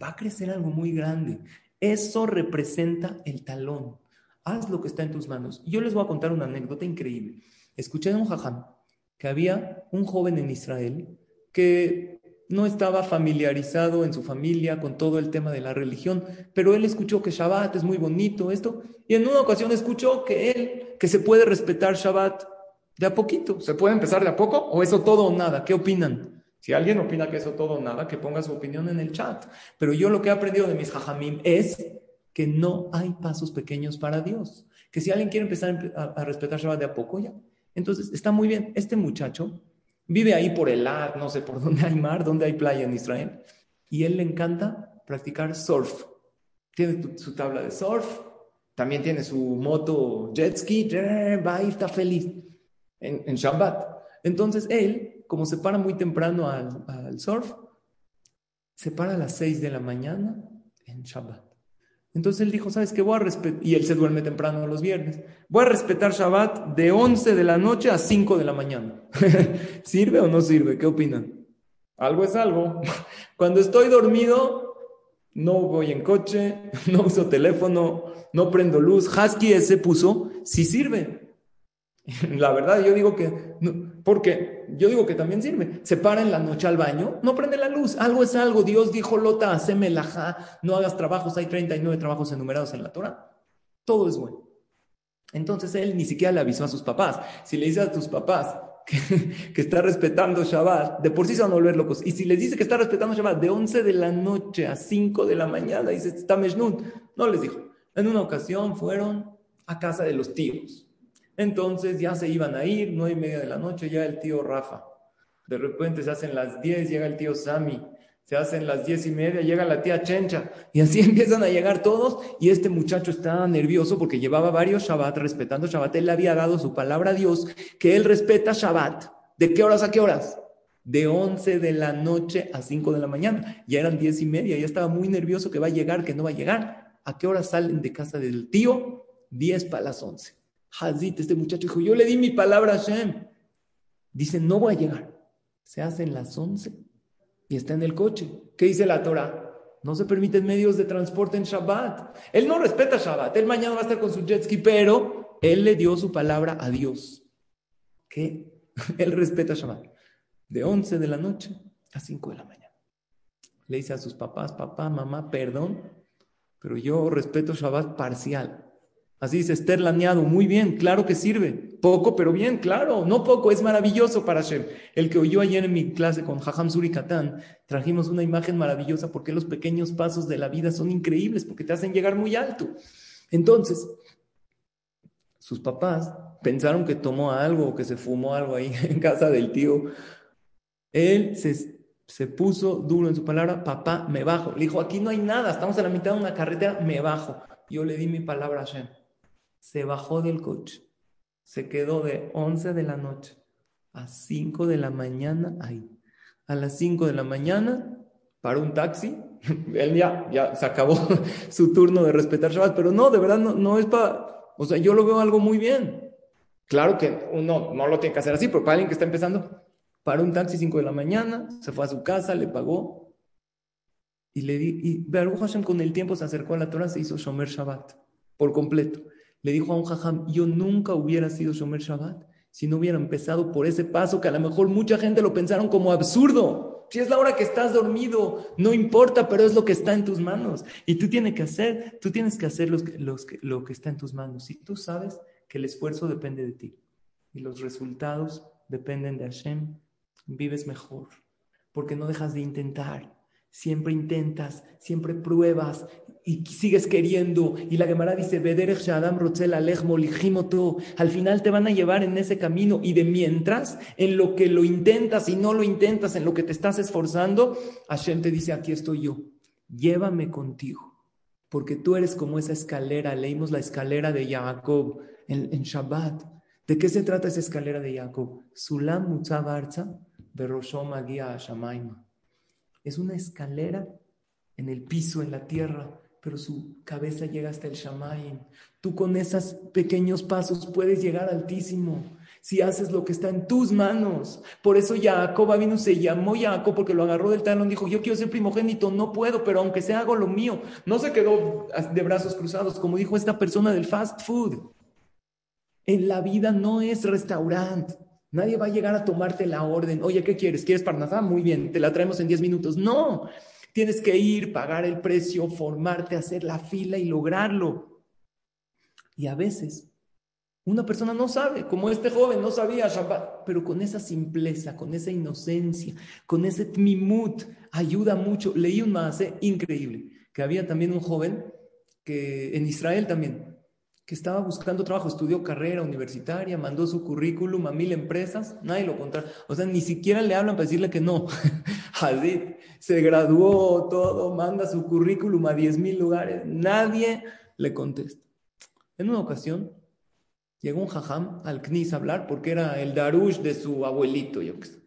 va a crecer algo muy grande. Eso representa el talón. Haz lo que está en tus manos. Yo les voy a contar una anécdota increíble. Escuché un jajam que había un joven en Israel que no estaba familiarizado en su familia con todo el tema de la religión, pero él escuchó que Shabbat es muy bonito, esto, y en una ocasión escuchó que él, que se puede respetar Shabbat de a poquito. ¿Se puede empezar de a poco o eso todo o nada? ¿Qué opinan? Si alguien opina que eso todo o nada, que ponga su opinión en el chat. Pero yo lo que he aprendido de mis jajamim es que no hay pasos pequeños para Dios. Que si alguien quiere empezar a, respetar Shabbat de a poco, ya. Entonces, está muy bien. Este muchacho vive ahí por el ar, no sé por dónde hay mar, dónde hay playa en Israel. Y él le encanta practicar surf. Tiene su tabla de surf, también tiene su moto jet ski, va y está feliz en, Shabbat. Entonces él, como se para muy temprano al, surf, se para a las 6 de la mañana en Shabbat. Entonces él dijo, ¿sabes qué? Voy a respetar, y él se duerme temprano los viernes, voy a respetar Shabbat de 11 de la noche a 5 de la mañana. ¿Sirve o no sirve? ¿Qué opinan? Algo es algo. Cuando estoy dormido, no voy en coche, no uso teléfono, no prendo luz. Husky ese puso, sí sirve. La verdad, yo digo que, porque yo digo que también sirve. Se para en la noche al baño, no prende la luz, algo es algo. Dios dijo, Lota, haceme ja, no hagas trabajos, hay 39 trabajos enumerados en la Torah. Todo es bueno. Entonces él ni siquiera le avisó a sus papás. Si le dice a tus papás que, está respetando Shabbat, de por sí se van a volver locos. Y si les dice que está respetando Shabbat de 11 de la noche a 5 de la mañana, dice, está Meshnut. No les dijo. En una ocasión fueron a casa de los tíos entonces ya se iban a ir, nueve y media de la noche, ya el tío Rafa. De repente se hacen las diez, llega el tío Sami. Se hacen las diez y media, llega la tía Chencha. Y así empiezan a llegar todos. Y este muchacho está nervioso porque llevaba varios Shabbat respetando Shabbat. Él le había dado su palabra a Dios que él respeta Shabbat. ¿De qué horas a qué horas? De once de la noche a cinco de la mañana. Ya eran diez y media, ya estaba muy nervioso que va a llegar, que no va a llegar. ¿A qué hora salen de casa del tío? 10 para las 11. Hazit, este muchacho dijo, yo le di mi palabra a Hashem. Dice, no voy a llegar. Se hacen las 11 y está en el coche. ¿Qué dice la Torah? No se permiten medios de transporte en Shabbat. Él no respeta Shabbat. Él mañana va a estar con su jet ski, pero él le dio su palabra a Dios. ¿Qué? Él respeta Shabbat. De 11 de la noche a 5 de la mañana. Le dice a sus papás, papá, mamá, perdón, pero yo respeto Shabbat parcial. Así dice Esther Laneado, muy bien, claro que sirve. Poco, pero bien, claro, no poco, es maravilloso para Hashem. El que oyó ayer en mi clase con Jajam Suri Katan, trajimos una imagen maravillosa porque los pequeños pasos de la vida son increíbles, porque te hacen llegar muy alto. Entonces, sus papás pensaron que tomó algo o que se fumó algo ahí en casa del tío. Él se, se puso duro en su palabra, papá, me bajo. Le dijo, aquí no hay nada, estamos a la mitad de una carretera, me bajo. Yo le di mi palabra a Hashem se bajó del coche, se quedó de 11 de la noche a 5 de la mañana ahí. A las 5 de la mañana para un taxi, él ya, ya se acabó su turno de respetar Shabbat, pero no, de verdad no, no es para, o sea, yo lo veo algo muy bien. Claro que uno no lo tiene que hacer así, pero para alguien que está empezando, para un taxi 5 de la mañana, se fue a su casa, le pagó y le di, y Baruch Hashem con el tiempo se acercó a la Torah, se hizo Shomer Shabbat por completo le dijo a un jajam, yo nunca hubiera sido Shomer Shabbat si no hubiera empezado por ese paso que a lo mejor mucha gente lo pensaron como absurdo. Si es la hora que estás dormido, no importa, pero es lo que está en tus manos. Y tú tienes que hacer, tú tienes que hacer los, los, lo que está en tus manos. Y tú sabes que el esfuerzo depende de ti y los resultados dependen de Hashem, vives mejor, porque no dejas de intentar. Siempre intentas, siempre pruebas y sigues queriendo. Y la Gemara dice, al final te van a llevar en ese camino. Y de mientras, en lo que lo intentas y no lo intentas, en lo que te estás esforzando, Hashem te dice, aquí estoy yo, llévame contigo. Porque tú eres como esa escalera, leímos la escalera de Jacob en, en Shabbat. ¿De qué se trata esa escalera de Jacob? Sulam Mutzabarza, Beroshom Agia Shamaima. Es una escalera en el piso, en la tierra, pero su cabeza llega hasta el Shamayim. Tú con esos pequeños pasos puedes llegar altísimo si haces lo que está en tus manos. Por eso Jacob vino, se llamó Jacob porque lo agarró del talón, dijo, yo quiero ser primogénito, no puedo, pero aunque sea hago lo mío. No se quedó de brazos cruzados, como dijo esta persona del fast food. En la vida no es restaurante. Nadie va a llegar a tomarte la orden. Oye, ¿qué quieres? ¿Quieres parnasá? Muy bien, te la traemos en 10 minutos. No, tienes que ir, pagar el precio, formarte, hacer la fila y lograrlo. Y a veces una persona no sabe, como este joven no sabía Shabbat, pero con esa simpleza, con esa inocencia, con ese tmimut, ayuda mucho. Leí un más increíble, que había también un joven que en Israel también, que estaba buscando trabajo, estudió carrera universitaria, mandó su currículum a mil empresas, nadie lo contrata. O sea, ni siquiera le hablan para decirle que no. Hadid se graduó, todo, manda su currículum a diez mil lugares, nadie le contesta. En una ocasión, llegó un jajam al CNIS a hablar porque era el darush de su abuelito, yo qué sé.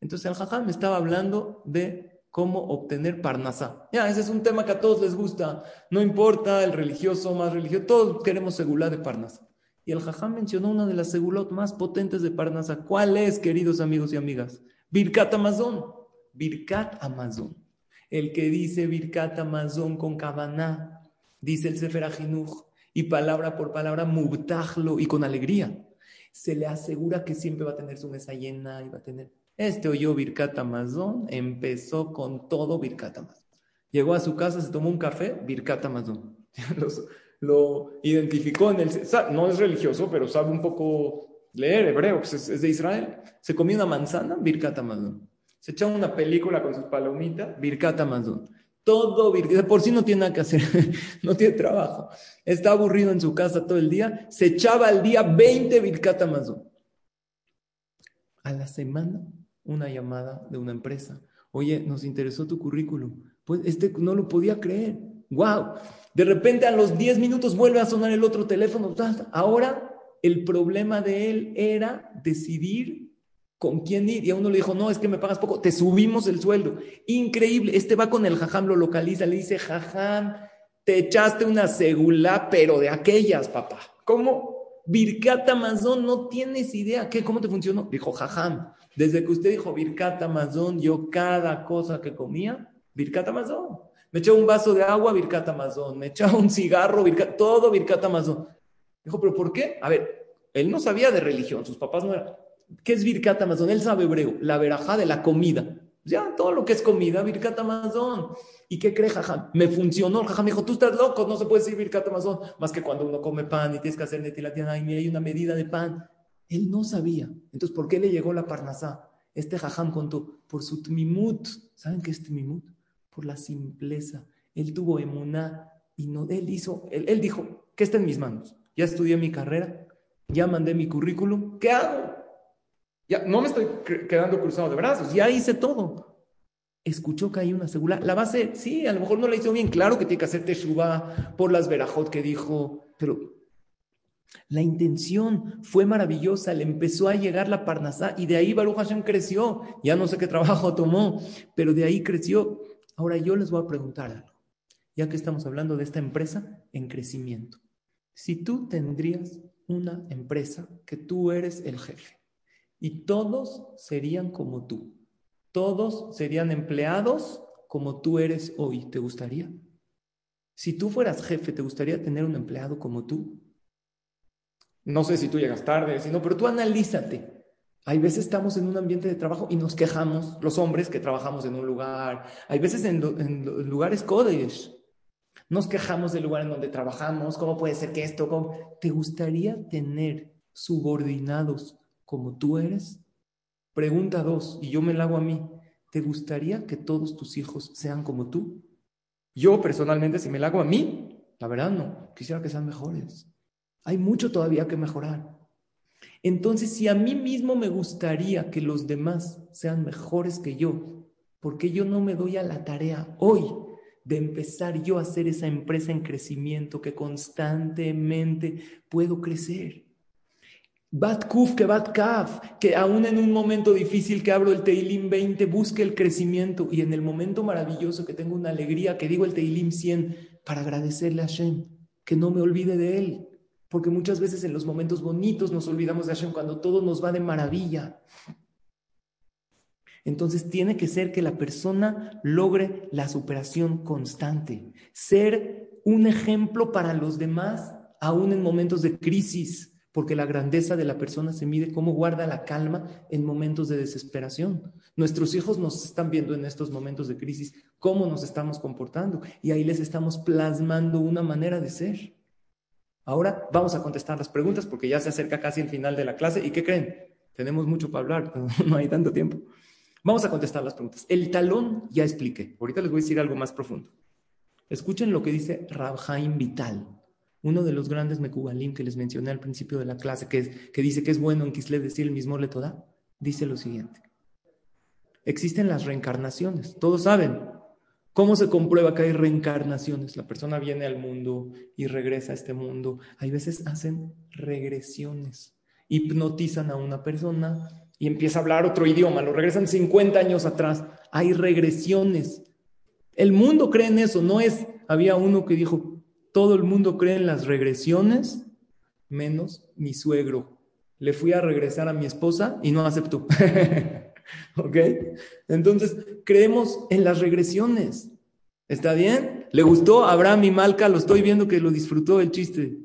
Entonces el jajam estaba hablando de cómo obtener parnasá. Ya, ese es un tema que a todos les gusta. No importa el religioso, más religioso, todos queremos segulá de parnasá. Y el jajam mencionó una de las segulot más potentes de parnasá. ¿Cuál es, queridos amigos y amigas? Birkat Amazon. Birkat Amazon. El que dice Birkat Amazon con Kavaná, dice el Sefer Ajinuj, y palabra por palabra, mubtajlo, y con alegría. Se le asegura que siempre va a tener su mesa llena y va a tener este oyó Birkat Amazon, empezó con todo Birkat Amazon. Llegó a su casa, se tomó un café, Birkat Amazon. lo identificó en el... No es religioso, pero sabe un poco leer hebreo, pues es, de Israel. Se comió una manzana, Birkat Amazon. Se echó una película con sus palomitas, Birkat Amazon. Todo Birkat, por sí no tiene nada que hacer, no tiene trabajo. Está aburrido en su casa todo el día, se echaba al día 20 Birkat Amazon. A la semana una llamada de una empresa. Oye, nos interesó tu currículum. Pues este no lo podía creer. ¡Wow! De repente a los 10 minutos vuelve a sonar el otro teléfono. Ahora el problema de él era decidir con quién ir. Y a uno le dijo, no, es que me pagas poco, te subimos el sueldo. Increíble. Este va con el jajam, lo localiza, le dice, jajam, te echaste una segula, pero de aquellas, papá. ¿Cómo? Birkat Amazon, no tienes idea. ¿Qué? ¿Cómo te funcionó? Dijo Jajam. Desde que usted dijo Birkat Amazon, yo cada cosa que comía, Birkat Amazon. Me echaba un vaso de agua, Birkat Amazon. Me echaba un cigarro, Birkat, todo Birkat Amazon. Dijo, ¿pero por qué? A ver, él no sabía de religión, sus papás no eran. ¿Qué es Birkat Amazon? Él sabe hebreo, la verajá de la comida. Ya, todo lo que es comida, Birkat Amazon. ¿Y qué cree Jajam? Me funcionó. Jajam me dijo, tú estás loco, no se puede decir Birkat Amazon. Más que cuando uno come pan y tienes que hacer netilatina, y hay una medida de pan. Él no sabía. Entonces, ¿por qué le llegó la parnasá? Este Jajam contó, por su tmimut. ¿Saben qué es tmimut? Por la simpleza. Él tuvo emuná y no, él hizo, él, dijo, ¿qué está en mis manos? Ya estudié mi carrera, ya mandé mi currículum, ¿qué hago? Ya no me estoy quedando cruzado de brazos, ya hice todo. Escuchó que hay una segura. La base, sí, a lo mejor no la hizo bien. Claro que tiene que hacer teshuva por las verajot que dijo, pero la intención fue maravillosa. Le empezó a llegar la parnasá y de ahí Baruch Hashem creció. Ya no sé qué trabajo tomó, pero de ahí creció. Ahora yo les voy a preguntar algo, ya que estamos hablando de esta empresa en crecimiento. Si tú tendrías una empresa que tú eres el jefe y todos serían como tú. Todos serían empleados como tú eres hoy. ¿Te gustaría? Si tú fueras jefe, ¿te gustaría tener un empleado como tú? No sé si tú llegas tarde, sino, pero tú analízate. Hay veces estamos en un ambiente de trabajo y nos quejamos, los hombres que trabajamos en un lugar. Hay veces en, lugares Kodesh. Nos quejamos del lugar en donde trabajamos. ¿Cómo puede ser que esto? ¿Te gustaría tener subordinados como tú eres? Pregunta dos, y yo me la hago a mí. ¿Te gustaría que todos tus hijos sean como tú? Yo personalmente, si me la hago a mí, la verdad no, quisiera que sean mejores. Hay mucho todavía que mejorar. Entonces, si a mí mismo me gustaría que los demás sean mejores que yo, ¿por qué yo no me doy a la tarea hoy de empezar yo a hacer esa empresa en crecimiento que constantemente puedo crecer? Bat Kuf que Bat Kaf, que aún en un momento difícil que abro el Teilim 20, busque el crecimiento y en el momento maravilloso que tengo una alegría, que digo el Teilim 100 para agradecerle a Hashem, que no me olvide de él, porque muchas veces en los momentos bonitos nos olvidamos de Hashem cuando todo nos va de maravilla. Entonces tiene que ser que la persona logre la superación constante, ser un ejemplo para los demás aún en momentos de crisis porque la grandeza de la persona se mide cómo guarda la calma en momentos de desesperación. Nuestros hijos nos están viendo en estos momentos de crisis, cómo nos estamos comportando, y ahí les estamos plasmando una manera de ser. Ahora vamos a contestar las preguntas porque ya se acerca casi el final de la clase. ¿Y qué creen? Tenemos mucho para hablar, no hay tanto tiempo. Vamos a contestar las preguntas. El talón ya expliqué. Ahorita les voy a decir algo más profundo. Escuchen lo que dice Rabhaim Vital uno de los grandes Mekubalim que les mencioné al principio de la clase, que, que dice que es bueno en Kislev decir el mismo Letodá, dice lo siguiente. Existen las reencarnaciones, todos saben. ¿Cómo se comprueba que hay reencarnaciones? La persona viene al mundo y regresa a este mundo. Hay veces hacen regresiones, hipnotizan a una persona y empieza a hablar otro idioma, lo regresan 50 años atrás. Hay regresiones. El mundo cree en eso, no es, había uno que dijo, todo el mundo cree en las regresiones, menos mi suegro. Le fui a regresar a mi esposa y no aceptó. ¿Ok? Entonces, creemos en las regresiones. ¿Está bien? ¿Le gustó Abraham y Malca? Lo estoy viendo que lo disfrutó el chiste.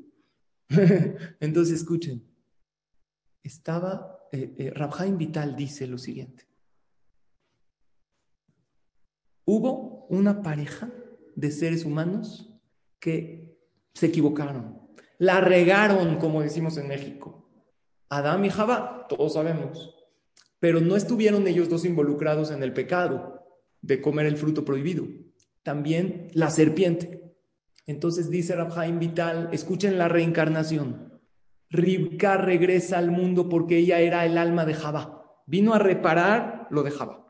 Entonces, escuchen. Estaba, eh, eh Vital dice lo siguiente. Hubo una pareja de seres humanos que se equivocaron, la regaron, como decimos en México. Adán y Jabá, todos sabemos, pero no estuvieron ellos dos involucrados en el pecado de comer el fruto prohibido. También la serpiente. Entonces dice Rabjaim Vital, escuchen la reencarnación. Ribka regresa al mundo porque ella era el alma de Jabá. Vino a reparar lo de Jabá.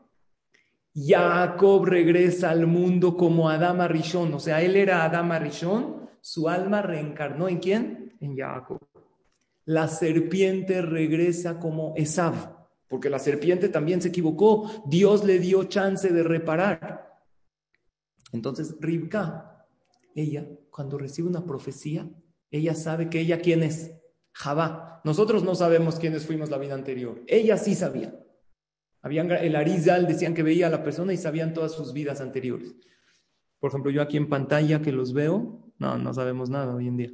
Jacob regresa al mundo como Adama Rishon, o sea, él era Adama Rishon, su alma reencarnó en quién? En Jacob. La serpiente regresa como Esav, porque la serpiente también se equivocó, Dios le dio chance de reparar. Entonces, Ribka ella, cuando recibe una profecía, ella sabe que ella quién es. Javá. Nosotros no sabemos quiénes fuimos la vida anterior. Ella sí sabía. Habían, el Arizal decían que veía a la persona y sabían todas sus vidas anteriores. Por ejemplo, yo aquí en pantalla que los veo, no, no sabemos nada hoy en día.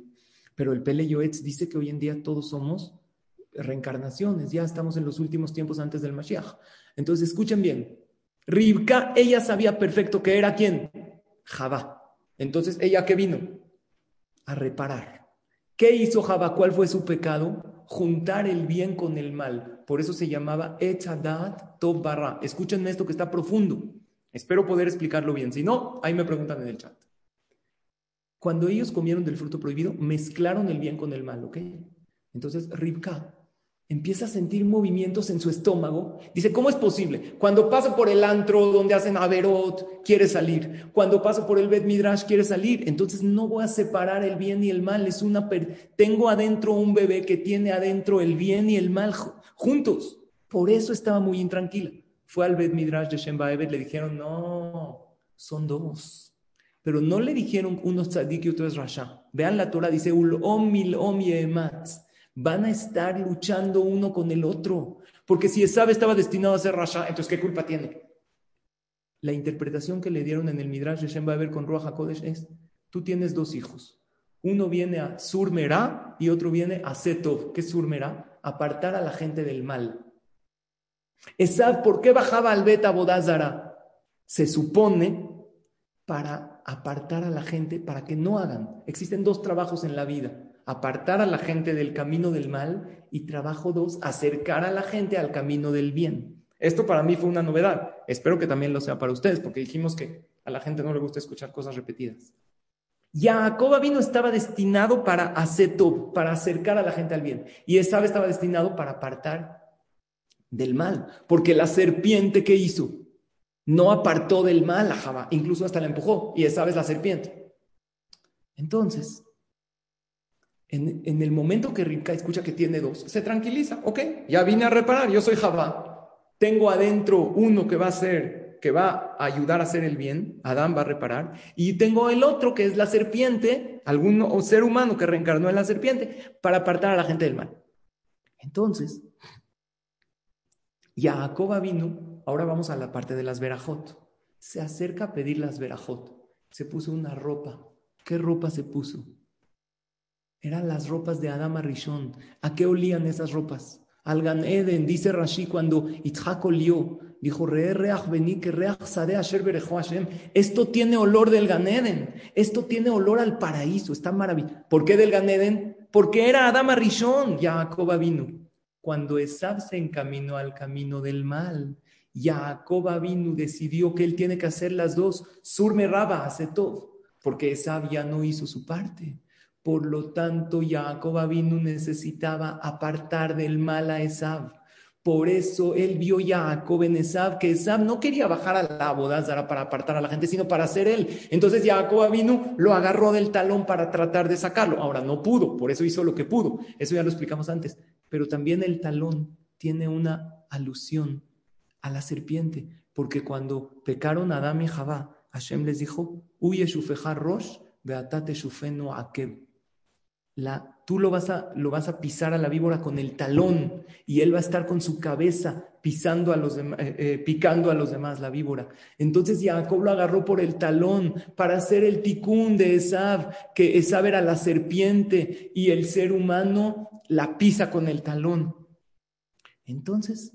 Pero el Pele Yoetz dice que hoy en día todos somos reencarnaciones, ya estamos en los últimos tiempos antes del Mashiach. Entonces, escuchen bien. Ribka, ella sabía perfecto que era quién? Jabá. Entonces, ¿ella qué vino? A reparar. ¿Qué hizo Jabá? ¿Cuál fue su pecado? Juntar el bien con el mal. Por eso se llamaba Echadat Tov Barra. Escúchenme esto que está profundo. Espero poder explicarlo bien. Si no, ahí me preguntan en el chat. Cuando ellos comieron del fruto prohibido, mezclaron el bien con el mal, ¿ok? Entonces Ribka empieza a sentir movimientos en su estómago. Dice, ¿cómo es posible? Cuando paso por el antro donde hacen Averot, quiere salir. Cuando paso por el Bet Midrash, quiere salir. Entonces no voy a separar el bien y el mal. Es una Tengo adentro un bebé que tiene adentro el bien y el mal juntos. Por eso estaba muy intranquila. Fue al Bet Midrash de Shemba le dijeron, no, son dos. Pero no le dijeron uno tzadik y otro es rasha. Vean la Torah, dice, ul om mil om van a estar luchando uno con el otro. Porque si Esab estaba destinado a ser Rasha, entonces ¿qué culpa tiene? La interpretación que le dieron en el Midrash de Shem ver con Ruach HaKodesh es, tú tienes dos hijos. Uno viene a Surmerá y otro viene a Setov. ¿Qué es Surmerá? Apartar a la gente del mal. Esab, ¿por qué bajaba al Beta Bodázara? Se supone para apartar a la gente, para que no hagan. Existen dos trabajos en la vida apartar a la gente del camino del mal y trabajo dos, acercar a la gente al camino del bien. Esto para mí fue una novedad. Espero que también lo sea para ustedes, porque dijimos que a la gente no le gusta escuchar cosas repetidas. Jacob vino estaba destinado para para acercar a la gente al bien. Y Esab estaba destinado para apartar del mal. Porque la serpiente que hizo no apartó del mal a Java, incluso hasta la empujó. Y Esab es la serpiente. Entonces, en, el momento que Rivka escucha que tiene dos, se tranquiliza. Ok, ya vine a reparar, yo soy Javá. Tengo adentro uno que va a ser, que va a ayudar a hacer el bien, Adán va a reparar, y tengo el otro que es la serpiente, algún ser humano que reencarnó en la serpiente, para apartar a la gente del mal. Entonces, Jacoba vino, ahora vamos a la parte de las verajot. Se acerca a pedir las verajot. Se puso una ropa. ¿Qué ropa se puso? Eran las ropas de Adama Rishon. ¿A qué olían esas ropas? Al Gan Eden, dice Rashi cuando Itzhak olió, dijo, esto tiene olor del Gan Eden, esto tiene olor al paraíso, está maravilloso. ¿Por qué del Gan Eden? Porque era Adama Rishon, Jacob vino. Cuando Esab se encaminó al camino del mal, Jacob vino, decidió que él tiene que hacer las dos, Surme Raba, hace todo, porque Esab ya no hizo su parte. Por lo tanto, Jacob Abinu necesitaba apartar del mal a Esab. Por eso él vio a Jacob en Esab, que Esab no quería bajar a la bodázara para apartar a la gente, sino para ser él. Entonces Jacob Abinu lo agarró del talón para tratar de sacarlo. Ahora no pudo, por eso hizo lo que pudo. Eso ya lo explicamos antes. Pero también el talón tiene una alusión a la serpiente, porque cuando pecaron Adán y Jabá, Hashem les dijo, Uye rosh, beatate shufeno akeb tú lo vas, a, lo vas a pisar a la víbora con el talón y él va a estar con su cabeza pisando a los eh, eh, picando a los demás la víbora. Entonces Jacob lo agarró por el talón para hacer el ticún de Esab, que Esab era la serpiente y el ser humano la pisa con el talón. Entonces,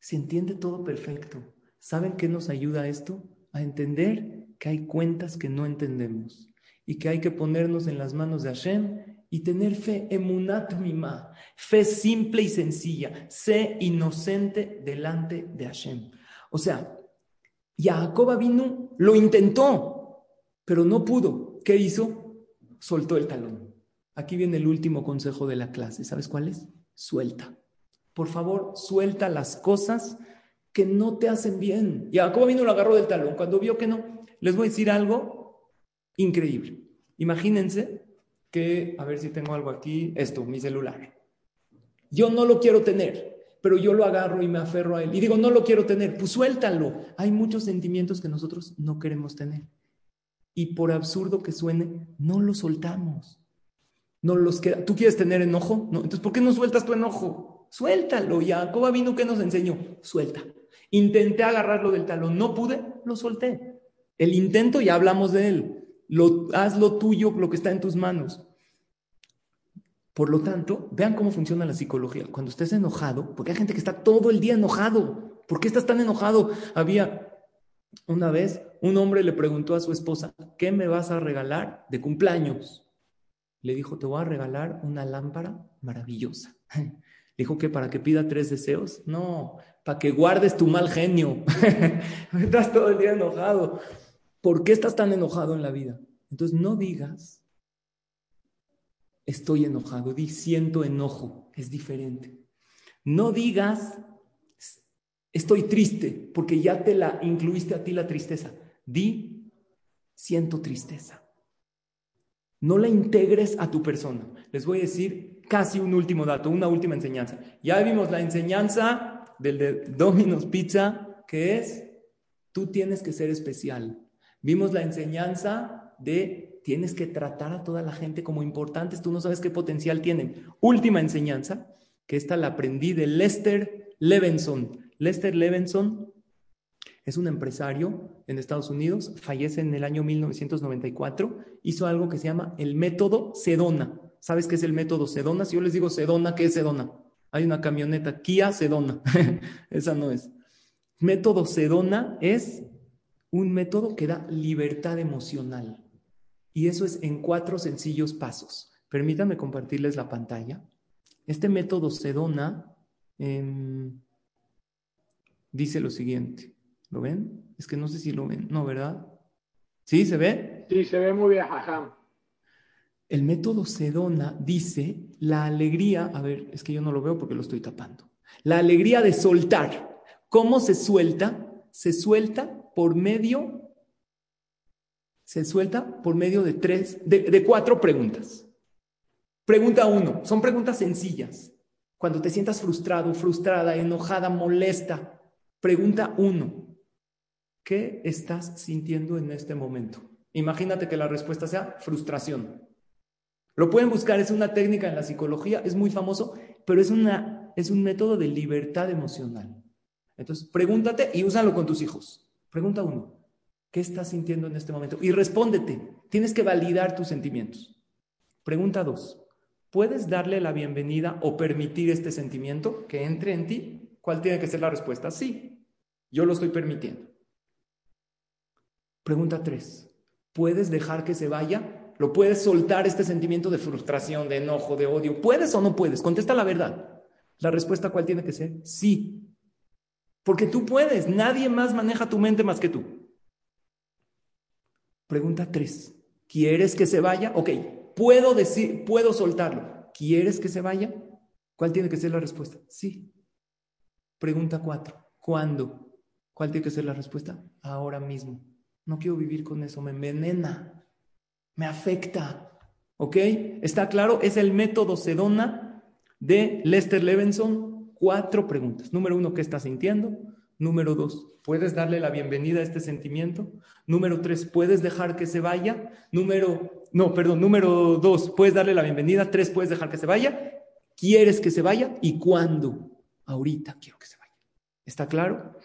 se entiende todo perfecto. ¿Saben qué nos ayuda esto? A entender que hay cuentas que no entendemos y que hay que ponernos en las manos de Hashem y tener fe, emunat mima, fe simple y sencilla, sé inocente delante de Hashem. O sea, Jacob vino, lo intentó, pero no pudo. ¿Qué hizo? Soltó el talón. Aquí viene el último consejo de la clase. ¿Sabes cuál es? Suelta. Por favor, suelta las cosas que no te hacen bien. Jacob vino lo agarró del talón. Cuando vio que no, les voy a decir algo increíble. Imagínense que, a ver si tengo algo aquí, esto, mi celular. Yo no lo quiero tener, pero yo lo agarro y me aferro a él. Y digo, no lo quiero tener, pues suéltalo. Hay muchos sentimientos que nosotros no queremos tener. Y por absurdo que suene, no lo soltamos. No los queda. ¿Tú quieres tener enojo? No. Entonces, ¿por qué no sueltas tu enojo? Suéltalo. Jacob vino que nos enseñó. Suelta. Intenté agarrarlo del talón, no pude, lo solté. El intento, ya hablamos de él. Lo, haz lo tuyo, lo que está en tus manos. Por lo tanto, vean cómo funciona la psicología. Cuando estés enojado, porque hay gente que está todo el día enojado. ¿Por qué estás tan enojado? Había una vez un hombre le preguntó a su esposa, ¿qué me vas a regalar de cumpleaños? Le dijo, te voy a regalar una lámpara maravillosa. Dijo que para que pida tres deseos. No, para que guardes tu mal genio. estás todo el día enojado. ¿Por qué estás tan enojado en la vida? Entonces no digas, estoy enojado, di siento enojo, es diferente. No digas, estoy triste, porque ya te la incluiste a ti la tristeza. Di, siento tristeza. No la integres a tu persona. Les voy a decir casi un último dato, una última enseñanza. Ya vimos la enseñanza del de Domino's Pizza, que es, tú tienes que ser especial. Vimos la enseñanza de, tienes que tratar a toda la gente como importantes, tú no sabes qué potencial tienen. Última enseñanza, que esta la aprendí de Lester Levenson. Lester Levenson es un empresario en Estados Unidos, fallece en el año 1994, hizo algo que se llama el método Sedona. ¿Sabes qué es el método Sedona? Si yo les digo Sedona, ¿qué es Sedona? Hay una camioneta Kia Sedona. Esa no es. Método Sedona es un método que da libertad emocional. Y eso es en cuatro sencillos pasos. Permítanme compartirles la pantalla. Este método Sedona dice lo siguiente. ¿Lo ven? Es que no sé si lo ven. No, ¿verdad? ¿Sí? ¿Se ve? Sí, se ve muy bien. El método Sedona dice la alegría, a ver, es que yo no lo veo porque lo estoy tapando. La alegría de soltar. ¿Cómo se suelta? Se suelta por medio, se suelta por medio de tres, de, cuatro preguntas. Pregunta uno, son preguntas sencillas. Cuando te sientas frustrado, frustrada, enojada, molesta, pregunta uno, ¿qué estás sintiendo en este momento? Imagínate que la respuesta sea frustración. Lo pueden buscar, es una técnica en la psicología, es muy famoso, pero es, una, es un método de libertad emocional. Entonces, pregúntate y úsalo con tus hijos. Pregunta uno, ¿qué estás sintiendo en este momento? Y respóndete, tienes que validar tus sentimientos. Pregunta dos, ¿puedes darle la bienvenida o permitir este sentimiento que entre en ti? ¿Cuál tiene que ser la respuesta? Sí, yo lo estoy permitiendo. Pregunta tres, ¿puedes dejar que se vaya ¿Lo puedes soltar este sentimiento de frustración, de enojo, de odio? ¿Puedes o no puedes? Contesta la verdad. La respuesta cuál tiene que ser? Sí. Porque tú puedes. Nadie más maneja tu mente más que tú. Pregunta tres. ¿Quieres que se vaya? Ok. Puedo decir, puedo soltarlo. ¿Quieres que se vaya? ¿Cuál tiene que ser la respuesta? Sí. Pregunta cuatro. ¿Cuándo? ¿Cuál tiene que ser la respuesta? Ahora mismo. No quiero vivir con eso, me envenena me afecta. ¿Ok? ¿Está claro? Es el método Sedona de Lester Levenson. Cuatro preguntas. Número uno, ¿qué estás sintiendo? Número dos, ¿puedes darle la bienvenida a este sentimiento? Número tres, ¿puedes dejar que se vaya? Número, no, perdón, número dos, ¿puedes darle la bienvenida? Tres, ¿puedes dejar que se vaya? ¿Quieres que se vaya? ¿Y cuándo? Ahorita quiero que se vaya. ¿Está claro?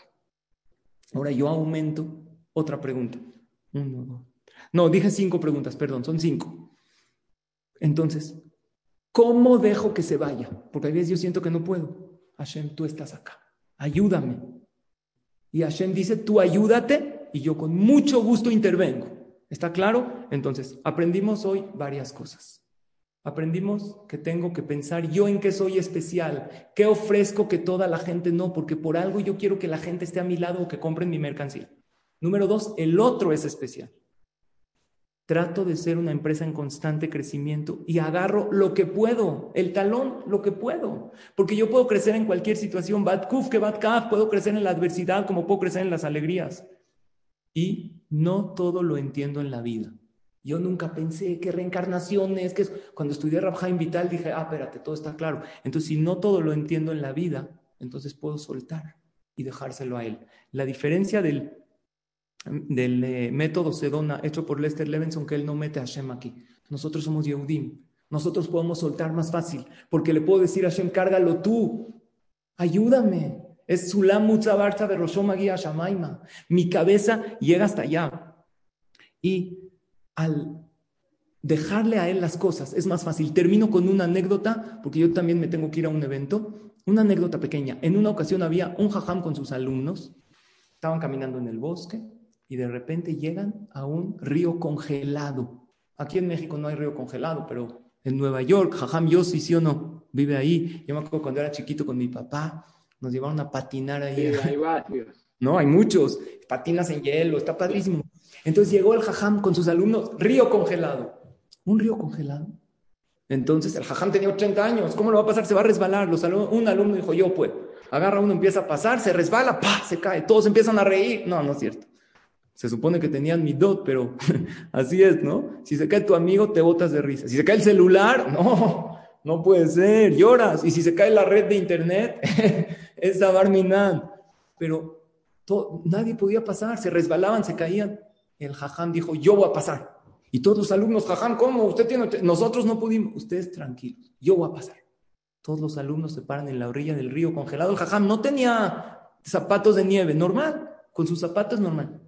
Ahora yo aumento otra pregunta. Uno, dos, no, dije cinco preguntas, perdón, son cinco. Entonces, ¿cómo dejo que se vaya? Porque a veces yo siento que no puedo. Hashem, tú estás acá. Ayúdame. Y Hashem dice, tú ayúdate y yo con mucho gusto intervengo. ¿Está claro? Entonces, aprendimos hoy varias cosas. Aprendimos que tengo que pensar yo en qué soy especial, qué ofrezco que toda la gente no, porque por algo yo quiero que la gente esté a mi lado o que compren mi mercancía. Número dos, el otro es especial. Trato de ser una empresa en constante crecimiento y agarro lo que puedo, el talón, lo que puedo. Porque yo puedo crecer en cualquier situación, bad kuf que bad kaf, puedo crecer en la adversidad como puedo crecer en las alegrías. Y no todo lo entiendo en la vida. Yo nunca pensé que reencarnaciones, que es... cuando estudié Rabhaim Vital dije, ah, espérate, todo está claro. Entonces, si no todo lo entiendo en la vida, entonces puedo soltar y dejárselo a él. La diferencia del del eh, método Sedona hecho por Lester Levinson que él no mete a Hashem aquí. Nosotros somos Yehudim. Nosotros podemos soltar más fácil porque le puedo decir a Hashem, cárgalo tú. Ayúdame. Es Sulam Mutzabarta de Roshom Shamaima. Mi cabeza llega hasta allá. Y al dejarle a él las cosas es más fácil. Termino con una anécdota, porque yo también me tengo que ir a un evento. Una anécdota pequeña. En una ocasión había un jajam con sus alumnos. Estaban caminando en el bosque y de repente llegan a un río congelado. Aquí en México no hay río congelado, pero en Nueva York, Jajam Yossi, sí o no, vive ahí. Yo me acuerdo cuando era chiquito con mi papá, nos llevaron a patinar ahí. hay varios. No, hay muchos. Patinas en hielo, está padrísimo. Entonces llegó el Jajam con sus alumnos, río congelado. ¿Un río congelado? Entonces el Jajam tenía 80 años, ¿cómo lo va a pasar? Se va a resbalar. Los un alumno dijo, yo pues. Agarra uno, empieza a pasar, se resbala, ¡pa! se cae. Todos empiezan a reír. No, no es cierto. Se supone que tenían mi dot, pero así es, ¿no? Si se cae tu amigo, te botas de risa. Si se cae el celular, no, no puede ser, lloras. Y si se cae la red de internet, es Minan. Pero nadie podía pasar, se resbalaban, se caían. El jajam dijo, yo voy a pasar. Y todos los alumnos, jajam, ¿cómo? Usted tiene, nosotros no pudimos. Ustedes tranquilos, yo voy a pasar. Todos los alumnos se paran en la orilla del río congelado. El jajam no tenía zapatos de nieve, normal, con sus zapatos normal.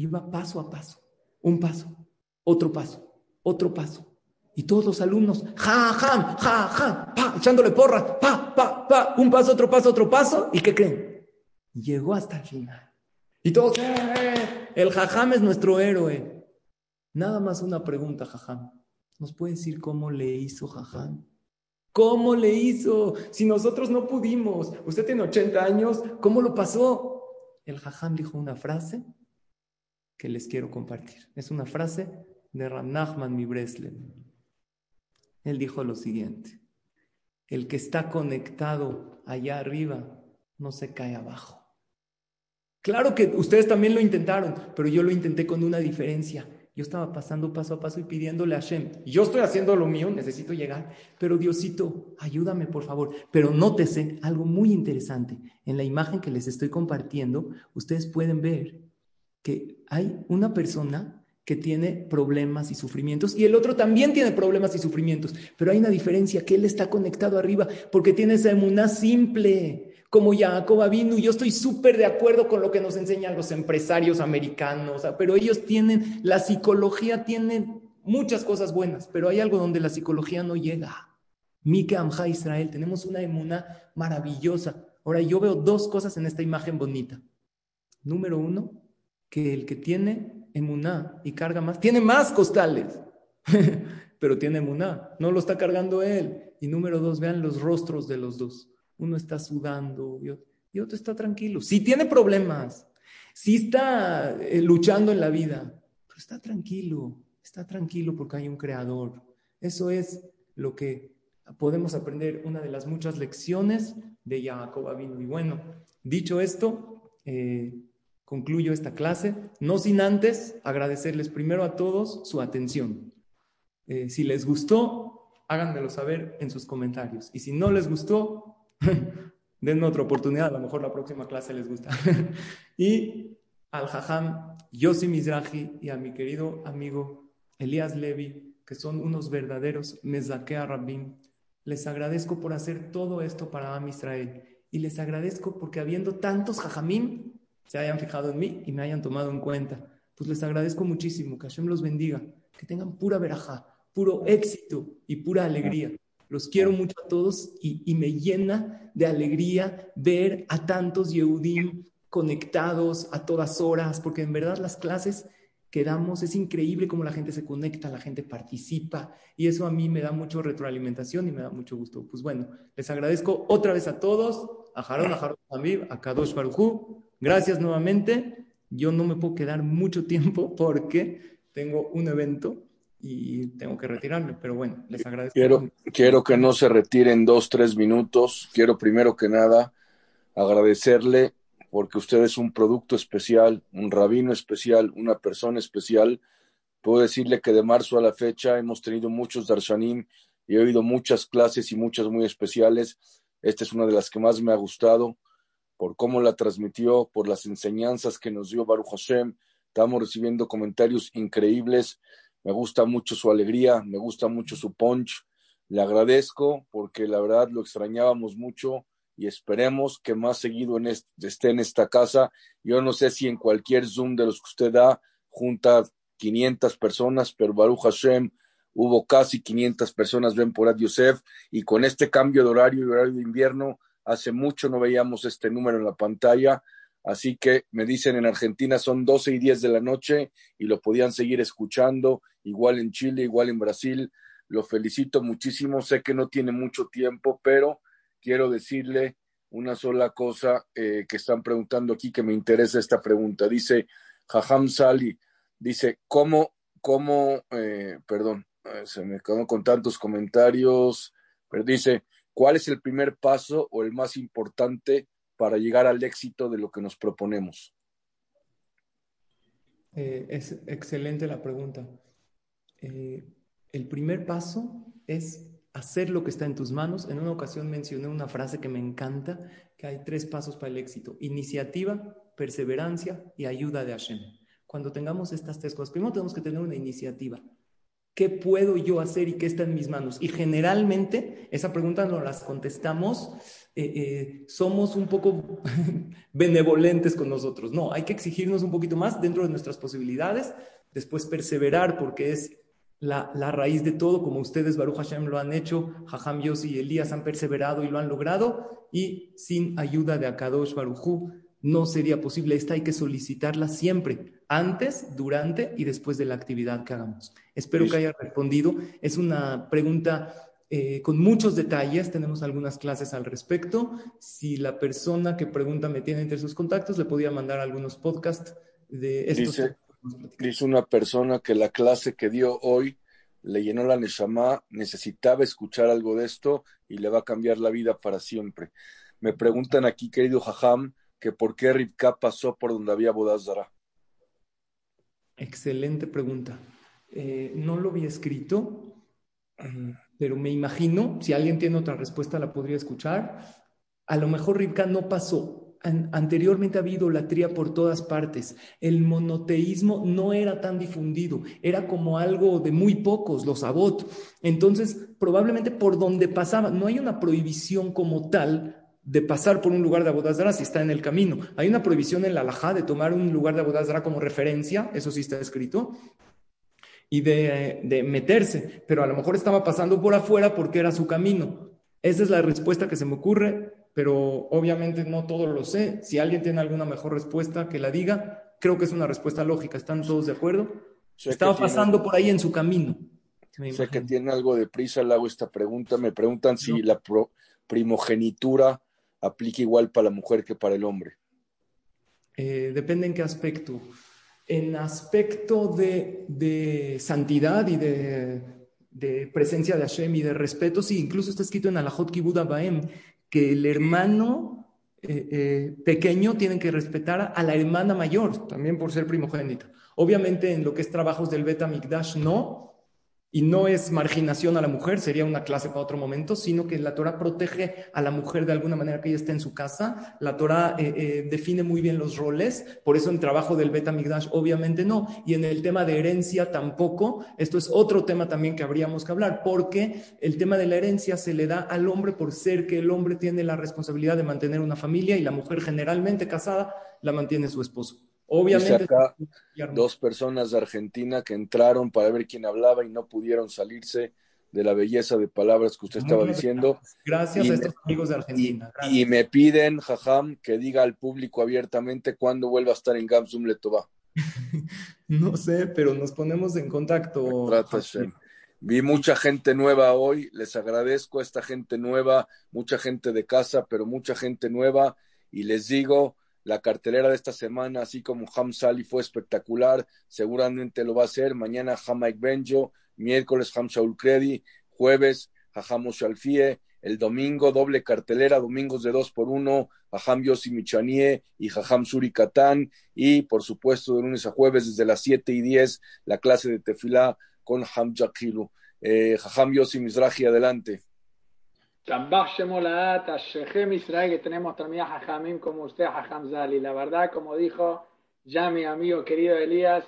Iba paso a paso, un paso, otro paso, otro paso. Y todos los alumnos, ja, ja, ja, ja, pa, echándole porra, pa, pa, pa, un paso, otro paso, otro paso. ¿Y qué creen? Llegó hasta el final. Y todos, eh, el jajam es nuestro héroe. Nada más una pregunta, jajam. ¿Nos puede decir cómo le hizo jajam? ¿Cómo le hizo? Si nosotros no pudimos. Usted tiene 80 años, ¿cómo lo pasó? El jajam dijo una frase que les quiero compartir. Es una frase de Ram Nachman mi Breslev. Él dijo lo siguiente: El que está conectado allá arriba no se cae abajo. Claro que ustedes también lo intentaron, pero yo lo intenté con una diferencia. Yo estaba pasando paso a paso y pidiéndole a Hashem, yo estoy haciendo lo mío, necesito llegar, pero Diosito, ayúdame por favor. Pero nótese algo muy interesante. En la imagen que les estoy compartiendo, ustedes pueden ver que hay una persona que tiene problemas y sufrimientos y el otro también tiene problemas y sufrimientos, pero hay una diferencia, que él está conectado arriba porque tiene esa emuná simple, como Jacob vino. Yo estoy súper de acuerdo con lo que nos enseñan los empresarios americanos, pero ellos tienen, la psicología tiene muchas cosas buenas, pero hay algo donde la psicología no llega. Mike Amja Israel, tenemos una emuná maravillosa. Ahora yo veo dos cosas en esta imagen bonita. Número uno, que el que tiene emuná y carga más, tiene más costales, pero tiene emuná, no lo está cargando él. Y número dos, vean los rostros de los dos. Uno está sudando y otro, está tranquilo. Sí tiene problemas, sí está eh, luchando en la vida, pero está tranquilo, está tranquilo porque hay un creador. Eso es lo que podemos aprender, una de las muchas lecciones de Jacob Abinu. Y bueno, dicho esto, eh, concluyo esta clase, no sin antes agradecerles primero a todos su atención. Eh, si les gustó, háganmelo saber en sus comentarios. Y si no les gustó, denme otra oportunidad, a lo mejor la próxima clase les gusta. y al Jajam Yossi Mizrahi y a mi querido amigo Elías Levi, que son unos verdaderos Mezakea Rabin, les agradezco por hacer todo esto para Am Israel. Y les agradezco porque habiendo tantos Jajamim, se hayan fijado en mí y me hayan tomado en cuenta. Pues les agradezco muchísimo, que Hashem los bendiga, que tengan pura veraja, puro éxito y pura alegría. Los quiero mucho a todos y, me llena de alegría ver a tantos Yehudim conectados a todas horas, porque en verdad las clases que damos es increíble cómo la gente se conecta, la gente participa y eso a mí me da mucho retroalimentación y me da mucho gusto. Pues bueno, les agradezco otra vez a todos, a Jarón, a Jarón a Kadosh Barujú, Gracias nuevamente. Yo no me puedo quedar mucho tiempo porque tengo un evento y tengo que retirarme, pero bueno, les agradezco. Quiero, quiero que no se retiren dos, tres minutos. Quiero primero que nada agradecerle porque usted es un producto especial, un rabino especial, una persona especial. Puedo decirle que de marzo a la fecha hemos tenido muchos darshanim y he oído muchas clases y muchas muy especiales. Esta es una de las que más me ha gustado por cómo la transmitió, por las enseñanzas que nos dio Baruch Hashem, Estamos recibiendo comentarios increíbles. Me gusta mucho su alegría, me gusta mucho su punch. Le agradezco porque la verdad lo extrañábamos mucho y esperemos que más seguido esté en esta casa. Yo no sé si en cualquier Zoom de los que usted da junta 500 personas, pero Baruch Hashem hubo casi 500 personas, ven por Yosef, y con este cambio de horario y horario de invierno, hace mucho no veíamos este número en la pantalla. Así que me dicen en Argentina son 12 y 10 de la noche y lo podían seguir escuchando, igual en Chile, igual en Brasil. Lo felicito muchísimo. Sé que no tiene mucho tiempo, pero quiero decirle una sola cosa eh, que están preguntando aquí que me interesa esta pregunta. Dice Jajam Sali, dice, ¿cómo, cómo, eh, perdón, eh, se me quedó con tantos comentarios, pero dice, ¿cuál es el primer paso o el más importante para llegar al éxito de lo que nos proponemos? Eh, es excelente la pregunta. Eh, el primer paso es hacer lo que está en tus manos. En una ocasión mencioné una frase que me encanta, que hay tres pasos para el éxito. Iniciativa, perseverancia y ayuda de Hashem. Cuando tengamos estas tres cosas, primero tenemos que tener una iniciativa. ¿Qué puedo yo hacer y qué está en mis manos? Y generalmente esa pregunta nos las contestamos, eh, eh, somos un poco benevolentes con nosotros. No, hay que exigirnos un poquito más dentro de nuestras posibilidades, después perseverar porque es la, raíz de todo, como ustedes, Baruch Hashem, lo han hecho, Jajam Yossi y Elías han perseverado y lo han logrado, y sin ayuda de Akadosh Baruchu no sería posible. Esta hay que solicitarla siempre, antes, durante y después de la actividad que hagamos. Espero que haya respondido. Es una pregunta eh, con muchos detalles. Tenemos algunas clases al respecto. Si la persona que pregunta me tiene entre sus contactos, le podía mandar algunos podcasts de estos. Dice, dice una persona que la clase que dio hoy le llenó la Neshama, necesitaba escuchar algo de esto y le va a cambiar la vida para siempre. Me preguntan aquí, querido Jajam, que por qué Rivka pasó por donde había Bodazara. Excelente pregunta. Eh, no lo había escrito, pero me imagino, si alguien tiene otra respuesta la podría escuchar. A lo mejor Rivka no pasó. anteriormente había idolatría por todas partes. El monoteísmo no era tan difundido, era como algo de muy pocos, los abot. Entonces, probablemente por donde pasaba, no hay una prohibición como tal de pasar por un lugar de Abodazara si está en el camino. Hay una prohibición en la Alajá de tomar un lugar de Abodazara como referencia, eso sí está escrito, y de, meterse, pero a lo mejor estaba pasando por afuera porque era su camino. Esa es la respuesta que se me ocurre, pero obviamente no todo lo sé. Si alguien tiene alguna mejor respuesta, que la diga. Creo que es una respuesta lógica. ¿Están todos de acuerdo? estaba pasando por ahí en su camino. Sé que tiene algo de prisa, le hago esta pregunta. Me preguntan si la primogenitura aplica igual para la mujer que para el hombre? Eh, depende en qué aspecto. En aspecto de, santidad y de, presencia de Hashem y de respeto, sí, incluso está escrito en Alajot Kibuda Baem que el hermano eh, eh, pequeño tiene que respetar a la hermana mayor, también por ser primogénita. Obviamente en lo que es trabajos del Beta Mikdash no, y no es marginación a la mujer, sería una clase para otro momento, sino que la Torah protege a la mujer de alguna manera que ella esté en su casa. La Torah eh, eh, define muy bien los roles, por eso en trabajo del Beta Migdash obviamente no, y en el tema de herencia tampoco. Esto es otro tema también que habríamos que hablar, porque el tema de la herencia se le da al hombre por ser que el hombre tiene la responsabilidad de mantener una familia y la mujer generalmente casada la mantiene su esposo. Obviamente. acá dos personas de Argentina que entraron para ver quién hablaba y no pudieron salirse de la belleza de palabras que usted estaba diciendo. Gracias a estos amigos de Argentina. Y, me piden, Jajam, que diga al público abiertamente cuándo vuelva a estar en Gamsum Letová. no sé, pero nos ponemos en contacto. Vi mucha gente nueva hoy, les agradezco a esta gente nueva, mucha gente de casa, pero mucha gente nueva, y les digo, la cartelera de esta semana, así como Ham Sali fue espectacular, seguramente lo va a ser. Mañana Mike Benjo, miércoles Ham Shaul Credi, jueves Hajam Shalfie, el domingo doble cartelera, domingos de dos por uno, Hajam Yossi Michanie y Hajam Suri Katán, y por supuesto de lunes a jueves desde las siete y diez la clase de tefilá con Ham Jakilu. Eh, Hajam Yossi Mizrahi, adelante. Israel, que tenemos también a Jajamim como usted, Jajam Zali. La verdad, como dijo, Ya mi amigo querido Elías,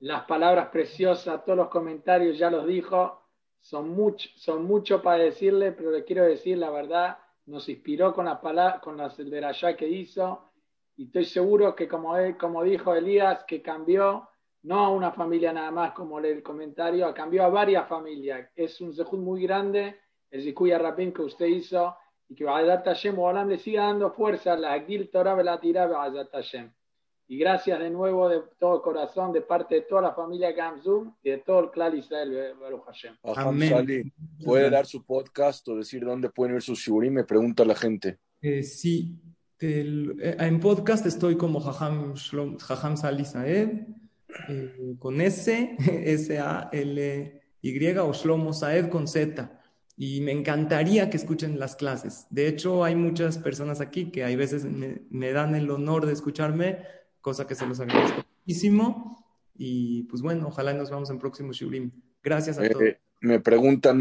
las palabras preciosas, todos los comentarios ya los dijo, son mucho, son mucho para decirle, pero le quiero decir la verdad, nos inspiró con las palabras, con las de allá que hizo, y estoy seguro que como, como dijo Elías, que cambió no a una familia nada más, como el comentario, cambió a varias familias. Es un zehut muy grande, el Zikuya Rapin que usted hizo, y que Ba'adat Hashem Olam le siga dando fuerza, la Gil Torah la tira Ba'adat Hashem. Y gracias de nuevo de todo corazón, de parte de toda la familia Gamzum y de todo el clan Israel, Baruch Hashem. Amén. ¿Puede dar su podcast o decir dónde pueden ver su shiburim? Me pregunta la gente. Eh, sí, eh, en podcast estoy como Jajam, Jajam Sali Saed, eh, con S, S-A-L-Y, o Shlomo Saed con Z. Y me encantaría que escuchen las clases. De hecho, hay muchas personas aquí que hay veces me, me dan el honor de escucharme, cosa que se los agradezco muchísimo. Y pues bueno, ojalá nos vamos en próximo Shurim. Gracias a todos. me preguntan